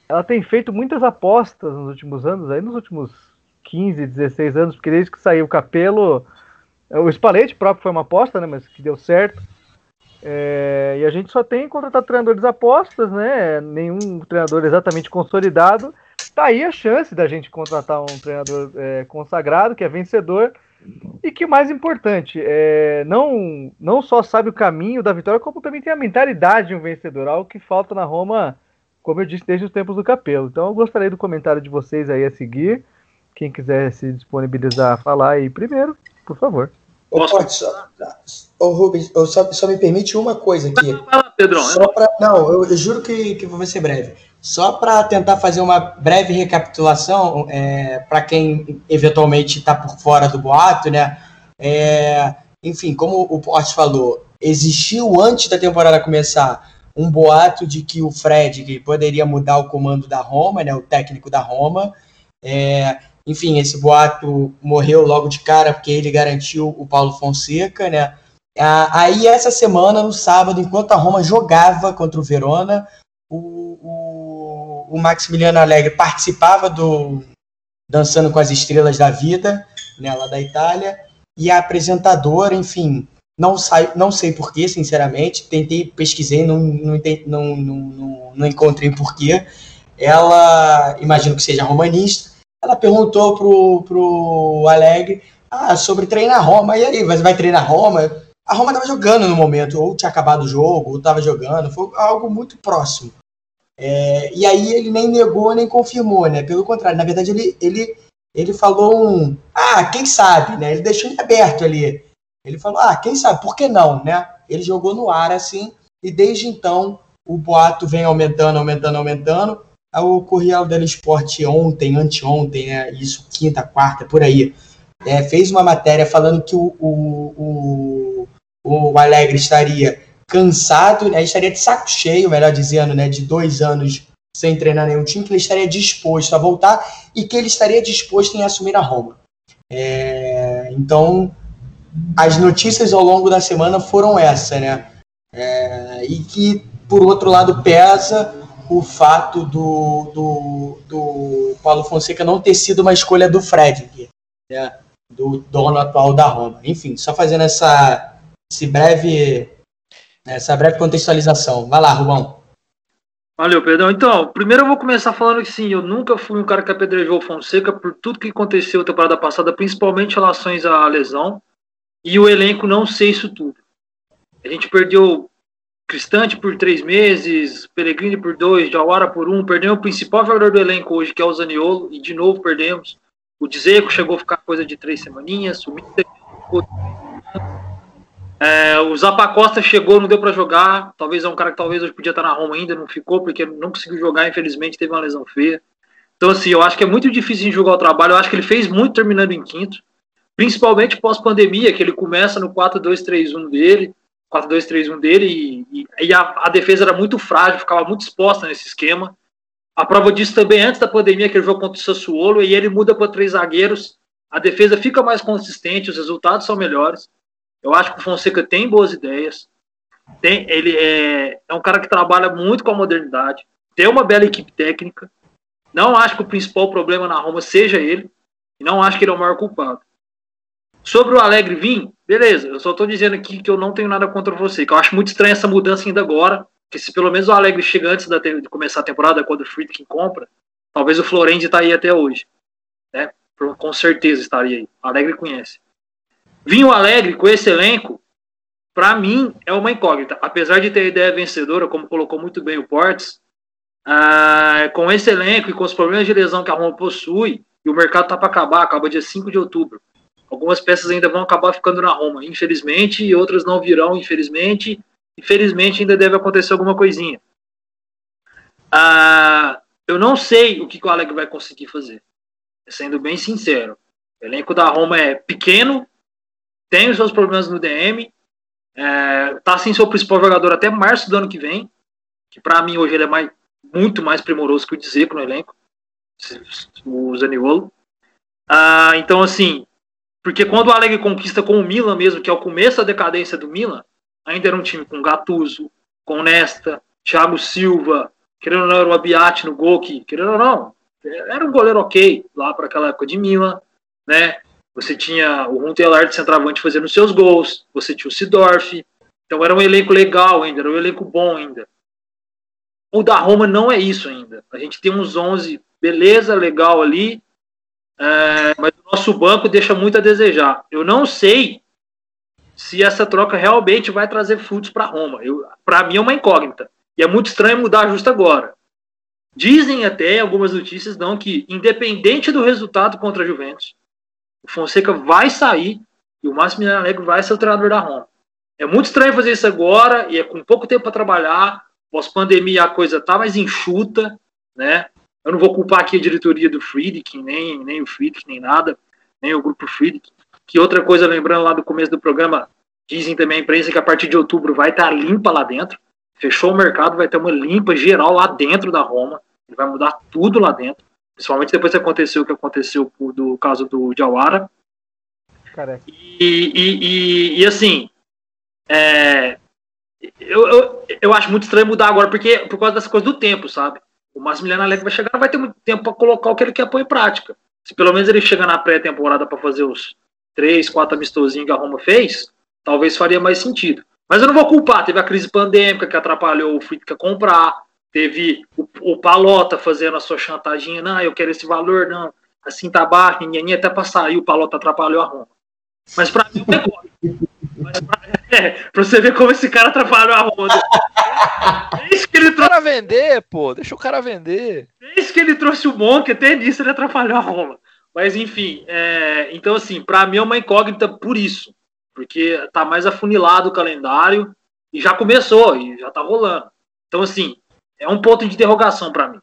ela tem feito muitas apostas nos últimos anos, aí nos últimos 15, 16 anos, porque desde que saiu o Capelo, o Spalletti próprio foi uma aposta, né, mas que deu certo. É, e a gente só tem contratado treinadores apostas, né? Nenhum treinador exatamente consolidado. Tá aí a chance da gente contratar um treinador é, consagrado, que é vencedor. E que mais importante, é, não, não só sabe o caminho da vitória, como também tem a mentalidade de um vencedor, algo que falta na Roma, como eu disse, desde os tempos do Capelo. Então eu gostaria do comentário de vocês aí a seguir. Quem quiser se disponibilizar a falar aí primeiro, por favor. Posso... ô Rubens, só, só, me permite uma coisa aqui. Vai lá, Pedrão. Só pra, não, eu, eu juro que, que vou ser breve. Só para tentar fazer uma breve recapitulação, é, para quem eventualmente está por fora do boato, né? É, enfim, como o Porte falou, existiu antes da temporada começar um boato de que o Fred que poderia mudar o comando da Roma, né? O técnico da Roma. É, enfim, esse boato morreu logo de cara porque ele garantiu o Paulo Fonseca, né? Aí essa semana, no sábado, enquanto a Roma jogava contra o Verona, o, o, o Maximiliano Alegre participava do Dançando com as Estrelas da Vida, né, lá da Itália, e a apresentadora, enfim, não, sai, não sei porquê, sinceramente, tentei, pesquisei, não, não, não, não, não encontrei porquê. Ela, imagino que seja romanista, ela perguntou pro, pro Alegre ah, sobre treinar Roma. E aí, você vai treinar Roma? A Roma estava jogando no momento, ou tinha acabado o jogo, ou estava jogando, foi algo muito próximo. É, e aí ele nem negou nem confirmou, né? Pelo contrário, na verdade ele, ele, ele falou um, ah, quem sabe, né? Ele deixou em aberto ali. Ele falou, ah, quem sabe, por que não, né? Ele jogou no ar assim, e desde então o boato vem aumentando, aumentando, aumentando. O Correio del Esporte ontem, anteontem, né? Isso, quinta, quarta, por aí, é, fez uma matéria falando que o, o, o Alegre estaria cansado, né, estaria de saco cheio, melhor dizendo, né, de dois anos sem treinar nenhum time, que ele estaria disposto a voltar e que ele estaria disposto em assumir a Roma. É, então, as notícias ao longo da semana foram essa, né? É, e que, por outro lado, pesa o fato do, do, do Paulo Fonseca não ter sido uma escolha do Fred, né? do dono atual da Roma. Enfim, só fazendo essa, esse breve, essa breve contextualização. Vai lá, Rubão. Valeu, Pedrão. Então, primeiro eu vou começar falando que sim, eu nunca fui um cara que apedrejou o Fonseca por tudo que aconteceu na temporada passada, principalmente em relações à lesão. E o elenco não sei isso tudo. A gente perdeu Cristante por três meses, Peregrini por dois, Jawara por um, perdemos o principal jogador do elenco hoje, que é o Zaniolo, e de novo perdemos. O Dzeko chegou a ficar coisa de três semaninhas, o Mitter é, o Zapacosta chegou, não deu para jogar. Talvez é um cara que talvez hoje podia estar na Roma ainda, não ficou, porque não conseguiu jogar, infelizmente, teve uma lesão feia. Então, assim, eu acho que é muito difícil jogar o trabalho. Eu acho que ele fez muito terminando em quinto, principalmente pós-pandemia, que ele começa no 4-2-3-1 dele, 4-2-3-1 dele, e, e, e a, a, defesa era muito frágil, ficava muito exposta nesse esquema. A prova disso também antes da pandemia, aquele jogo contra o Sassuolo, e ele muda para três zagueiros, a defesa fica mais consistente, os resultados são melhores. Eu acho que o Fonseca tem boas ideias. Tem, ele é, é um cara que trabalha muito com a modernidade, tem uma bela equipe técnica. Não acho que o principal problema na Roma seja ele, e não acho que ele é o maior culpado. Sobre o Alegre vir, beleza, eu só estou dizendo aqui que eu não tenho nada contra você, que eu acho muito estranha essa mudança ainda agora, porque se pelo menos o Alegre chega antes de começar a temporada, quando o Friedkin compra, talvez o Florenzi tá aí até hoje. Né? Com certeza estaria aí. O Alegre conhece. Vinho Alegre com esse elenco, para mim, é uma incógnita. Apesar de ter ideia vencedora, como colocou muito bem o Portes, ah, com esse elenco e com os problemas de lesão que a Roma possui, e o mercado tá para acabar, acaba dia 5 de outubro. Algumas peças ainda vão acabar ficando na Roma, infelizmente, e outras não virão, infelizmente, Infelizmente ainda deve acontecer alguma coisinha. Ah, eu não sei o que o Alegre vai conseguir fazer. Sendo bem sincero. O elenco da Roma é pequeno, tem os seus problemas no DM, é, tá sem seu principal jogador até março do ano que vem, que para mim hoje ele é mais, muito mais primoroso que o Dzeko no elenco, o Zaniolo. Ah, então, assim, porque quando o Alegre conquista com o Milan mesmo, que é o começo da decadência do Milan, ainda era um time com Gattuso, com Nesta, Thiago Silva, querendo ou não, era o Abiati no gol, que, querendo ou não, era um goleiro ok lá para aquela época de Milan, né? Você tinha o Runtelar de centroavante fazendo seus gols, você tinha o Sidorf, então era um elenco legal ainda, era um elenco bom ainda. O da Roma não é isso ainda. A gente tem uns 11, beleza, legal ali, é, mas o nosso banco deixa muito a desejar. Eu não sei se essa troca realmente vai trazer frutos para Roma. Para mim é uma incógnita. E é muito estranho mudar justo agora. Dizem até algumas notícias não que, independente do resultado contra a Juventus, o Fonseca vai sair e o Massimiliano Allegri vai ser o treinador da Roma. É muito estranho fazer isso agora e é com pouco tempo para trabalhar. Pós-pandemia a coisa tá mais enxuta, né? Eu não vou culpar aqui a diretoria do Friedrich, nem, nem o Friedrich, nem nada, nem o grupo Friedrich. Que outra coisa, lembrando lá do começo do programa, dizem também a imprensa que a partir de outubro vai estar limpa lá dentro. Fechou o mercado, vai ter uma limpa geral lá dentro da Roma. Ele vai mudar tudo lá dentro. Principalmente depois que aconteceu o que aconteceu do caso do Jawara. E, e, e, e, assim, é, eu, eu, eu acho muito estranho mudar agora, porque por causa dessa coisa do tempo, sabe? O Massimiliano Allegri vai chegar, não vai ter muito tempo para colocar o que ele quer pôr em prática. Se pelo menos ele chegar na pré-temporada para fazer os três, quatro amistosinhos que a Roma fez, talvez faria mais sentido. Mas eu não vou culpar, teve a crise pandêmica que atrapalhou o Fritka comprar, teve o, o Palota fazendo a sua chantagem, não, eu quero esse valor, não, assim tá baixo, ninguém até para sair o Palota atrapalhou a Roma. Mas para mim é Mas pra, é, pra você ver como esse cara atrapalhou a Roma. Desde que ele trouxe... o cara vender, pô, deixa o cara vender. Desde que ele trouxe o Monk, até nisso ele atrapalhou a Roma. Mas enfim, é, então assim, para mim é uma incógnita por isso porque tá mais afunilado o calendário e já começou e já tá rolando. Então, assim, é um ponto de interrogação para mim.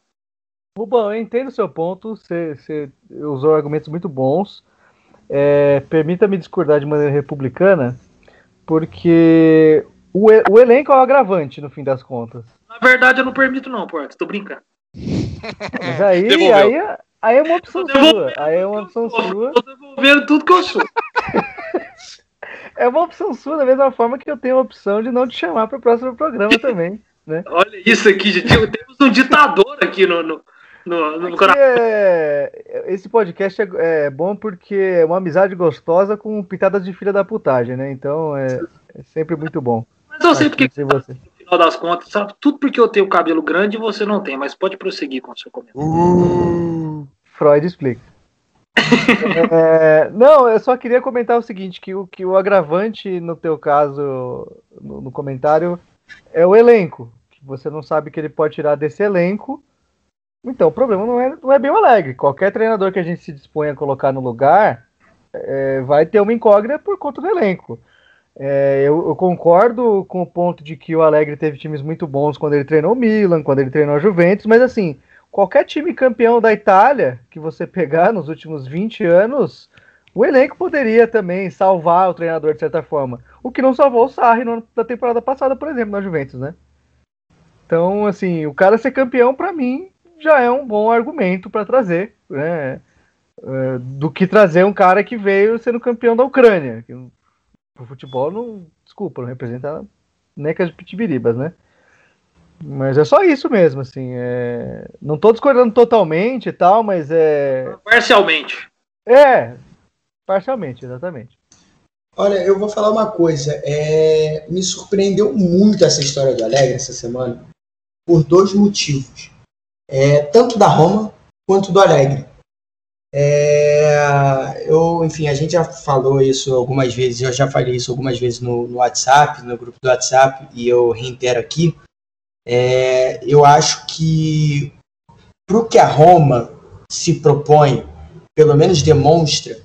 Rubão, eu entendo o seu ponto, você, você usou argumentos muito bons. É, Permita-me discordar de maneira republicana, porque o, o elenco é o agravante, no fim das contas. Na verdade, eu não permito, não, pô, estou brincando. Mas aí, aí, é, aí é uma opção sua. Aí é uma opção sua. Tô devolvendo tudo que eu sou. É uma opção sua, da mesma forma que eu tenho a opção de não te chamar para o próximo programa também. Né? Olha isso aqui, gente. Temos um ditador aqui no, no, no, no é, Esse podcast é, é, bom porque é uma amizade gostosa com pitadas de filha da putagem, né? Então é, é sempre muito bom. Mas eu sei porque, você. no final das contas, sabe? tudo porque eu tenho cabelo grande e você não tem, mas pode prosseguir com o seu comentário. Uh, Freud explica é, não, eu só queria comentar o seguinte, que o, que o agravante no teu caso, no, no, comentário, é o elenco. Que você não sabe que ele pode tirar desse elenco. Então o problema não é, não é bem o alegre. Qualquer treinador que a gente se dispõe a colocar no lugar é, vai ter uma incógnita por conta do elenco. É, eu, eu, concordo com o ponto de que o Alegre teve times muito bons quando ele treinou o Milan, quando ele treinou a Juventus, mas assim, qualquer time campeão da Itália que você pegar nos últimos 20 anos, o elenco poderia também salvar o treinador de certa forma. O que não salvou o Sarri na temporada passada, por exemplo, na Juventus, né? Então, assim, o cara ser campeão, para mim, já é um bom argumento para trazer, né? É, do que trazer um cara que veio sendo campeão da Ucrânia. Que, o futebol não. Desculpa, não representa necas de pitibiribas, né? Mas é só isso mesmo, assim. É... Não tô discordando totalmente e tal, mas é. Parcialmente. É, parcialmente, exatamente. Olha, eu vou falar uma coisa. É... Me surpreendeu muito essa história do Alegre essa semana, por dois motivos. É... Tanto da Roma quanto do Alegre. É... Eu, enfim, a gente já falou isso algumas vezes, eu já falei isso algumas vezes no, no WhatsApp, no grupo do WhatsApp, e eu reitero aqui. É, eu acho que para o que a Roma se propõe, pelo menos demonstra,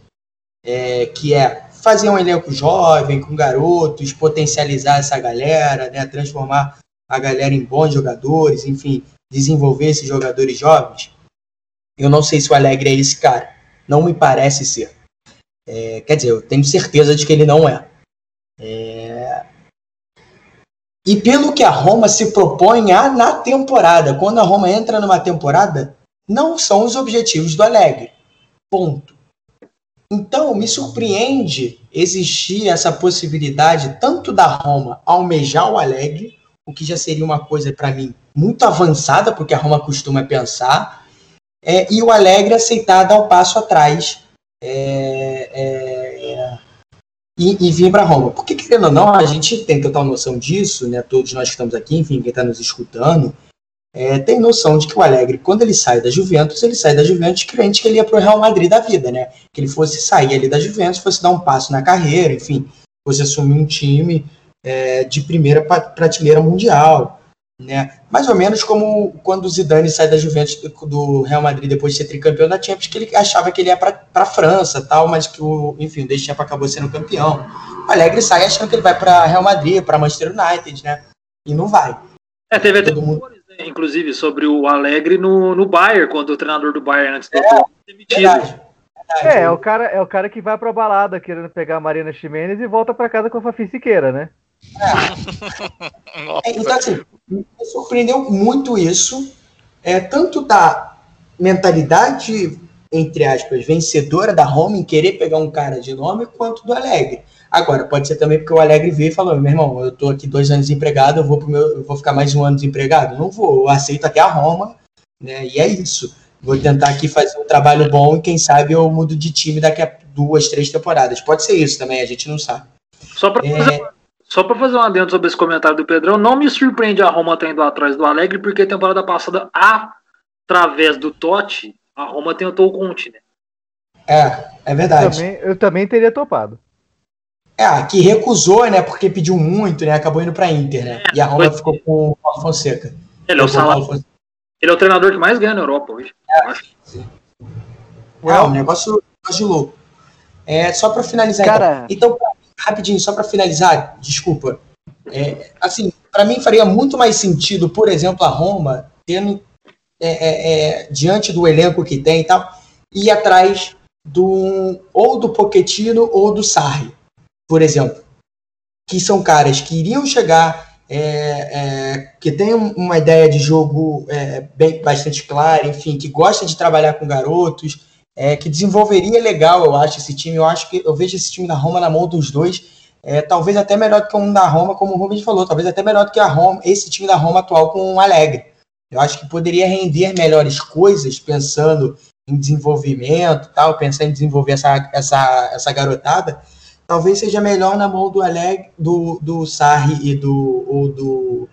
é, que é fazer um elenco jovem, com garotos, potencializar essa galera, né, transformar a galera em bons jogadores, enfim, desenvolver esses jogadores jovens. Eu não sei se o Alegre é esse cara. Não me parece ser. É, quer dizer, eu tenho certeza de que ele não é. é e pelo que a Roma se propõe a na temporada. Quando a Roma entra numa temporada, não são os objetivos do Alegre. Ponto. Então, me surpreende existir essa possibilidade tanto da Roma almejar o Alegre, o que já seria uma coisa para mim muito avançada, porque a Roma costuma pensar, é, e o Alegre aceitar dar o passo atrás é, é, e, e vir para Roma. Porque, querendo ou não, a gente tem total noção disso, né? Todos nós que estamos aqui, enfim, quem está nos escutando, é, tem noção de que o Alegre, quando ele sai da Juventus, ele sai da Juventus crente que ele ia pro Real Madrid da vida, né? Que ele fosse sair ali da Juventus, fosse dar um passo na carreira, enfim, fosse assumir um time é, de primeira prateleira mundial, né? Mais ou menos como quando o Zidane sai da Juventus do Real Madrid depois de ser tricampeão da Champions, que ele achava que ele ia para a França, tal, mas que o, enfim, o Deschamps acabou sendo campeão. O Alegre sai achando que ele vai para Real Madrid, para Manchester United, né? E não vai. É, teve até mundo... inclusive sobre o Alegre no, no Bayern, quando o treinador do Bayern antes do é, demitido. Verdade. É, é o cara, é o cara que vai pra balada querendo pegar a Marina Ximenes e volta pra casa com a Fafi Siqueira, né? É. é. então, assim, me surpreendeu muito isso, é, tanto da mentalidade, entre aspas, vencedora da Roma em querer pegar um cara de nome, quanto do Alegre. Agora, pode ser também porque o Alegre veio e falou: meu irmão, eu tô aqui dois anos desempregado, eu vou, pro meu, eu vou ficar mais um ano desempregado? Não vou, eu aceito até a Roma, né? E é isso. Vou tentar aqui fazer um trabalho bom e quem sabe eu mudo de time daqui a duas, três temporadas. Pode ser isso também, a gente não sabe. Só para é... fazer, só pra fazer um adendo sobre esse comentário do Pedrão, não me surpreende a Roma tendo atrás do Alegre, porque temporada passada, através do Totti, a Roma tentou o Conte, né? É, é verdade. Eu também, eu também teria topado. É, que recusou, né? Porque pediu muito, né? Acabou indo pra Inter, né? É, e a Roma ficou com o Paulo Fonseca. Ele é o salário. Ele é o treinador que mais ganha na Europa hoje. É, é um negócio, de louco. É, só para finalizar, Cara... então, então rapidinho, só para finalizar, desculpa. É, assim, para mim faria muito mais sentido, por exemplo, a Roma tendo é, é, é, diante do elenco que tem e tal, ir atrás do ou do Pochettino ou do Sarri, por exemplo, que são caras que iriam chegar é, é, que tem uma ideia de jogo é, bem, bastante clara, enfim, que gosta de trabalhar com garotos, é, que desenvolveria legal, eu acho, esse time. Eu acho que eu vejo esse time da Roma na mão dos dois, é, talvez até melhor do que um da Roma, como o Rubens falou, talvez até melhor do que a Roma, esse time da Roma atual com o Alegre. Eu acho que poderia render melhores coisas pensando em desenvolvimento, tal, pensando em desenvolver essa, essa, essa garotada talvez seja melhor na mão do Aleg, do, do Sarri e do, ou do,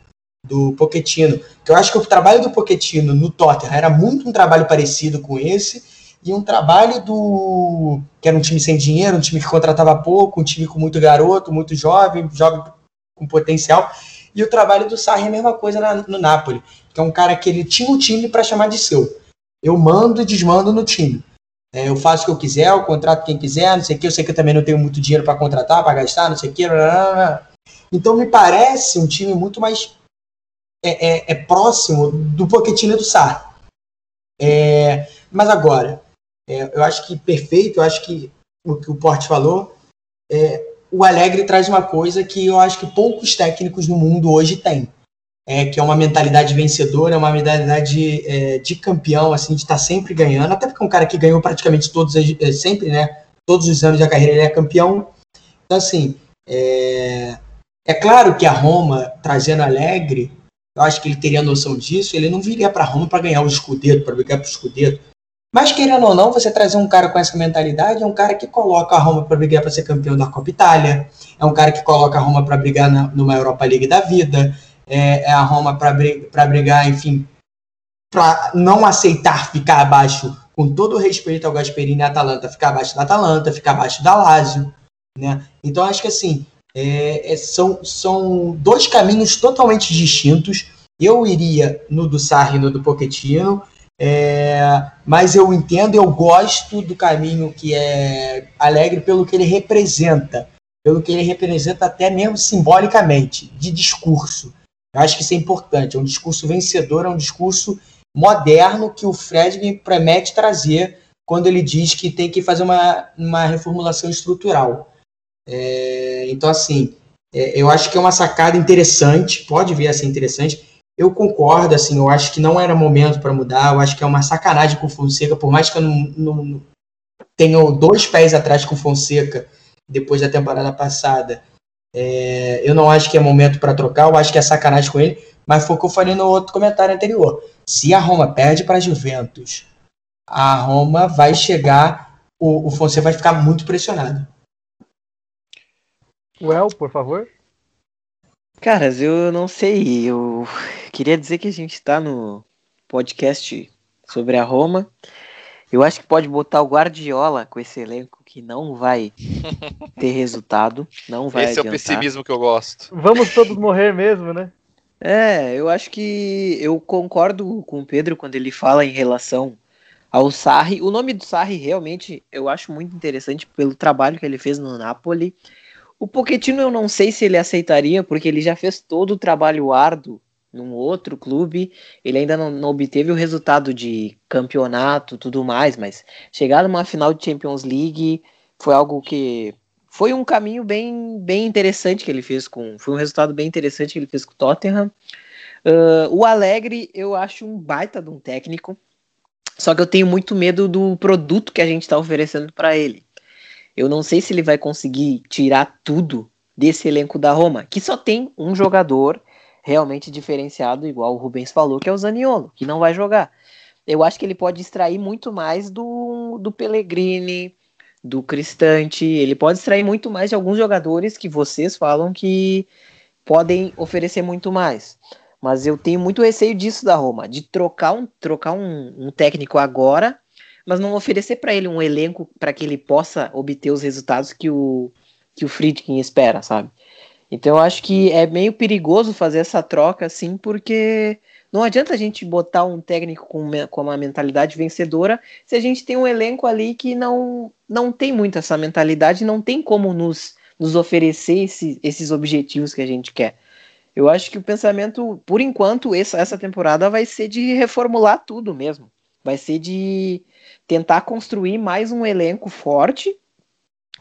do Pochettino. Que eu acho que o trabalho do Pochettino no Tottenham era muito um trabalho parecido com esse, e um trabalho do. que era um time sem dinheiro, um time que contratava pouco, um time com muito garoto, muito jovem, jovem com potencial. E o trabalho do Sarri é a mesma coisa na, no Napoli, que é um cara que ele tinha um time para chamar de seu. Eu mando e desmando no time. É, eu faço o que eu quiser, eu contrato quem quiser, não sei o que. Eu sei que eu também não tenho muito dinheiro para contratar, para gastar, não sei o que. Então me parece um time muito mais é, é, é próximo do Pochettino do Sar. É, mas agora, é, eu acho que perfeito, eu acho que o que o Porte falou, é, o Alegre traz uma coisa que eu acho que poucos técnicos no mundo hoje têm é, que é uma mentalidade vencedora, é uma mentalidade é, de campeão, assim, de estar tá sempre ganhando, até porque é um cara que ganhou praticamente todos, é, sempre, né, todos os anos da carreira ele é campeão, então assim, é, é claro que a Roma, trazendo Alegre, eu acho que ele teria noção disso, ele não viria para Roma para ganhar o escudeto, para brigar para o escudeto, mas querendo ou não, você trazer um cara com essa mentalidade é um cara que coloca a Roma para brigar para ser campeão da Copa Itália, é um cara que coloca a Roma para brigar na, numa Europa League da vida, é, é a Roma para brigar, brigar, enfim, para não aceitar ficar abaixo, com todo o respeito ao Gasperini e à Atalanta, ficar abaixo da Atalanta, ficar abaixo da Lazio, né? Então acho que assim é, é, são, são dois caminhos totalmente distintos. Eu iria no do Sarri e no do Pochettino, é, mas eu entendo, eu gosto do caminho que é alegre pelo que ele representa, pelo que ele representa até mesmo simbolicamente, de discurso. Eu acho que isso é importante. É um discurso vencedor, é um discurso moderno que o Fred me promete trazer quando ele diz que tem que fazer uma, uma reformulação estrutural. É, então, assim, é, eu acho que é uma sacada interessante, pode vir a ser interessante. Eu concordo, assim, eu acho que não era momento para mudar, eu acho que é uma sacanagem com o Fonseca, por mais que eu não, não dois pés atrás com o Fonseca depois da temporada passada é, eu não acho que é momento para trocar, eu acho que é sacanagem com ele, mas foi o que eu falei no outro comentário anterior. Se a Roma perde para a Juventus, a Roma vai chegar, o, o Fonseca vai ficar muito pressionado. Well, por favor. Caras, eu não sei. Eu queria dizer que a gente tá no podcast sobre a Roma. Eu acho que pode botar o Guardiola com esse elenco que não vai ter resultado, não vai Esse adiantar. é o pessimismo que eu gosto. Vamos todos morrer mesmo, né? É, eu acho que eu concordo com o Pedro quando ele fala em relação ao Sarri. O nome do Sarri realmente eu acho muito interessante pelo trabalho que ele fez no Napoli. O Pochettino eu não sei se ele aceitaria, porque ele já fez todo o trabalho árduo num outro clube. Ele ainda não, não obteve o resultado de campeonato tudo mais, mas chegar numa final de Champions League foi algo que foi um caminho bem, bem interessante que ele fez com. Foi um resultado bem interessante que ele fez com o Tottenham. Uh, o Alegre, eu acho um baita de um técnico. Só que eu tenho muito medo do produto que a gente está oferecendo para ele. Eu não sei se ele vai conseguir tirar tudo desse elenco da Roma, que só tem um jogador realmente diferenciado, igual o Rubens falou, que é o Zaniolo, que não vai jogar. Eu acho que ele pode extrair muito mais do, do Pellegrini, do Cristante, ele pode extrair muito mais de alguns jogadores que vocês falam que podem oferecer muito mais. Mas eu tenho muito receio disso da Roma, de trocar um, trocar um, um técnico agora, mas não oferecer para ele um elenco para que ele possa obter os resultados que o, que o Friedkin espera, sabe? Então eu acho que é meio perigoso fazer essa troca assim, porque não adianta a gente botar um técnico com, com uma mentalidade vencedora se a gente tem um elenco ali que não, não tem muito essa mentalidade, não tem como nos, nos oferecer esse, esses objetivos que a gente quer. Eu acho que o pensamento, por enquanto, essa, essa temporada vai ser de reformular tudo mesmo. Vai ser de tentar construir mais um elenco forte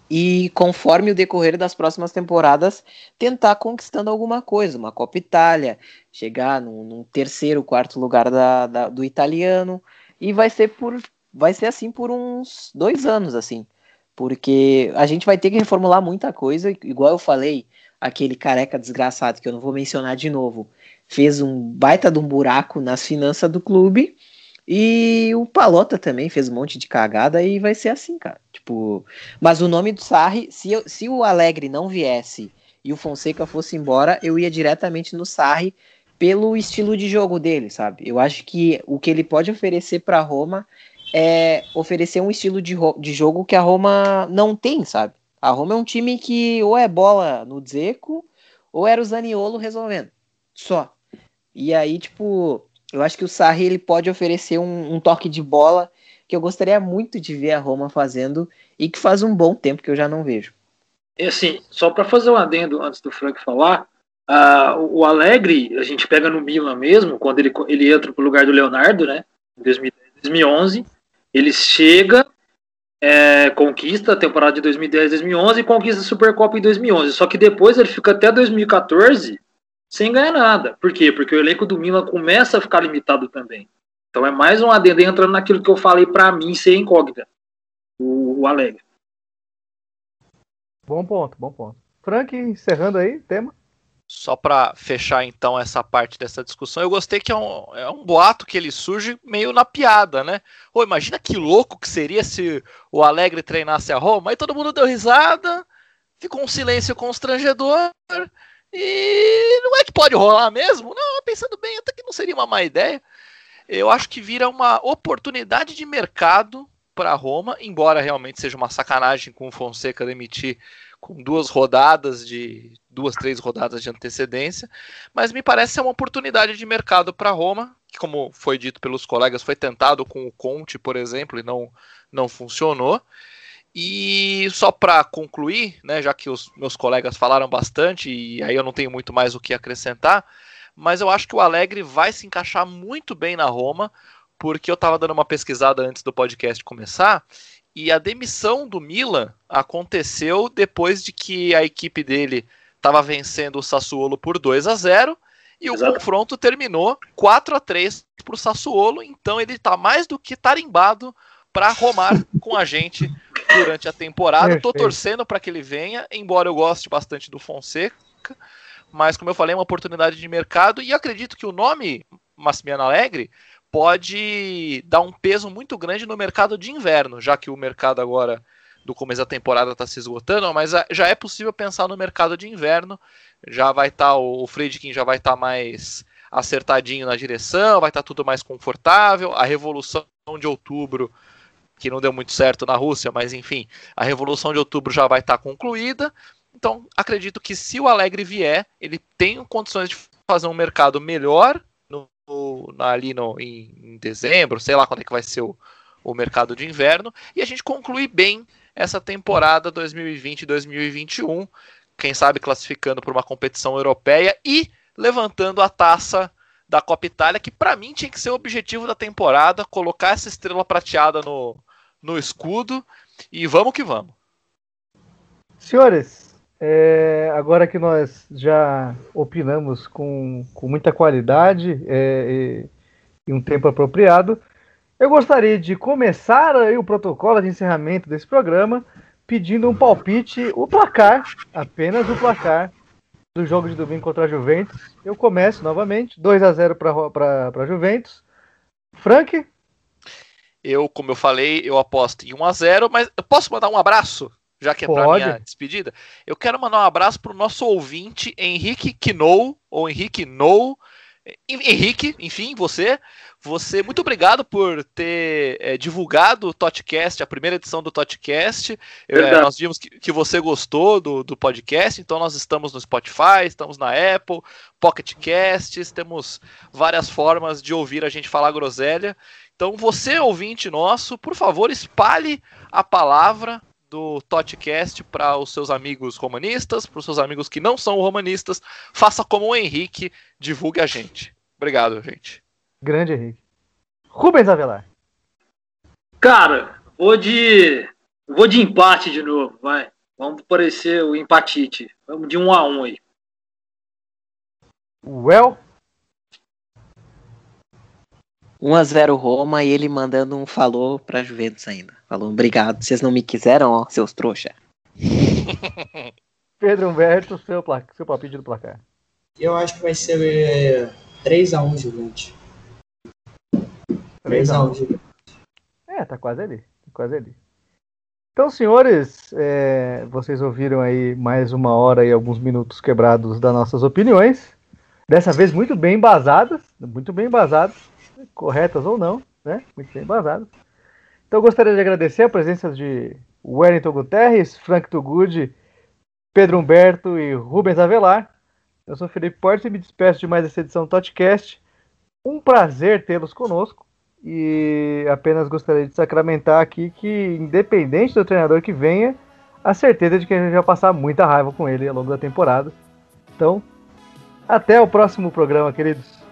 e, conforme o decorrer das próximas temporadas, tentar conquistando alguma coisa, uma Copa Itália, chegar num, num terceiro, quarto lugar da, da, do italiano, e vai ser por vai ser assim por uns dois anos, assim, porque a gente vai ter que reformular muita coisa, igual eu falei, aquele careca desgraçado que eu não vou mencionar de novo, fez um baita de um buraco nas finanças do clube, e o Palota também fez um monte de cagada e vai ser assim, cara. Tipo, mas o nome do Sarri, se, eu, se o Alegre não viesse e o Fonseca fosse embora, eu ia diretamente no Sarri pelo estilo de jogo dele, sabe? Eu acho que o que ele pode oferecer para Roma é oferecer um estilo de, de jogo que a Roma não tem, sabe? A Roma é um time que ou é bola no Zeco ou era o Zaniolo resolvendo. Só. E aí, tipo, eu acho que o Sarri ele pode oferecer um, um, toque de bola que eu gostaria muito de ver a Roma fazendo e que faz um bom tempo que eu já não vejo. E assim, só para fazer um adendo antes do Frank falar, uh, o Alegre a gente pega no Milan mesmo, quando ele, ele entra pro lugar do Leonardo, né, em 2011, ele chega, é, conquista a temporada de 2010 2011 e conquista a Supercopa em 2011. Só que depois ele fica até 2014 sem ganhar nada. Por quê? Porque o elenco do Milan começa a ficar limitado também. Então é mais um adendo entrando naquilo que eu falei para mim ser incógnita. O, o Alegre. Bom ponto, bom ponto. Frank, encerrando aí, tema. Só para fechar então essa parte dessa discussão, eu gostei que é um, é um boato que ele surge meio na piada, né? Ô, imagina que louco que seria se o Alegre treinasse a Roma, aí todo mundo deu risada, ficou um silêncio constrangedor, e não é que pode rolar mesmo? Não, pensando bem, até que não seria uma má ideia. Eu acho que vira uma oportunidade de mercado para Roma, embora realmente seja uma sacanagem com o Fonseca demitir com duas rodadas de duas, três rodadas de antecedência, mas me parece ser uma oportunidade de mercado para Roma, que como foi dito pelos colegas, foi tentado com o Conte, por exemplo, e não não funcionou. E só para concluir, né, já que os meus colegas falaram bastante e aí eu não tenho muito mais o que acrescentar, mas eu acho que o Alegre vai se encaixar muito bem na Roma, porque eu estava dando uma pesquisada antes do podcast começar e a demissão do Milan aconteceu depois de que a equipe dele estava vencendo o Sassuolo por 2 a 0 e o Exato. confronto terminou 4 a 3 para o Sassuolo, então ele está mais do que tarimbado para romar com a gente durante a temporada. Estou torcendo para que ele venha, embora eu goste bastante do Fonseca, mas como eu falei, é uma oportunidade de mercado e acredito que o nome Massimiano Alegre pode dar um peso muito grande no mercado de inverno, já que o mercado agora do começo da temporada está se esgotando, mas já é possível pensar no mercado de inverno. Já vai estar tá, o Friedkin já vai estar tá mais acertadinho na direção, vai estar tá tudo mais confortável. A revolução de outubro, que não deu muito certo na Rússia, mas enfim, a revolução de outubro já vai estar tá concluída. Então, acredito que se o Alegre vier, ele tem condições de fazer um mercado melhor no, no, ali no, em, em, dezembro, sei lá quando é que vai ser o, o mercado de inverno, e a gente conclui bem essa temporada 2020-2021, quem sabe classificando para uma competição europeia e levantando a taça da Copa Itália, que para mim tinha que ser o objetivo da temporada, colocar essa estrela prateada no, no escudo e vamos que vamos. Senhores, é, agora que nós já opinamos com, com muita qualidade é, e, e um tempo apropriado, eu gostaria de começar o protocolo de encerramento desse programa pedindo um palpite, o placar, apenas o placar do jogo de domingo contra a Juventus. Eu começo novamente, 2 a 0 para a Juventus. Frank? Eu, como eu falei, eu aposto em 1 a 0 mas eu posso mandar um abraço? Já que é para minha despedida, eu quero mandar um abraço para o nosso ouvinte Henrique Knou, ou Henrique Nou, Henrique, enfim, você, você, muito obrigado por ter é, divulgado o Totcast, a primeira edição do Totcast. É, nós vimos que, que, você gostou do, do podcast, então nós estamos no Spotify, estamos na Apple, Pocket Casts, temos várias formas de ouvir a gente falar groselha. Então, você, ouvinte nosso, por favor, espalhe a palavra do Totcast para os seus amigos romanistas, para os seus amigos que não são romanistas. Faça como o Henrique, divulgue a gente. Obrigado, gente. Grande Henrique. Rubens Avelar. Cara, vou de. Vou de empate de novo, vai. Vamos parecer o empatite. Vamos de um a um aí. Well. 1x0 Roma e ele mandando um falou pra Juventus ainda. Falou, obrigado, vocês não me quiseram, ó, seus trouxa. Pedro Humberto, seu, placa, seu palpite do placar. Eu acho que vai ser é, 3x1 Juventus. 3 a 1 É, tá quase ali. Tá quase ali. Então, senhores, é, vocês ouviram aí mais uma hora e alguns minutos quebrados das nossas opiniões. Dessa vez muito bem embasadas, muito bem embasadas, corretas ou não, né? Muito bem embasadas. Então, eu gostaria de agradecer a presença de Wellington Guterres, Frank Tugud, Pedro Humberto e Rubens Avelar. Eu sou Felipe Portes e me despeço de mais essa edição do Totcast. Um prazer tê-los conosco e apenas gostaria de sacramentar aqui que, independente do treinador que venha, a certeza de que a gente vai passar muita raiva com ele ao longo da temporada. Então, até o próximo programa, queridos.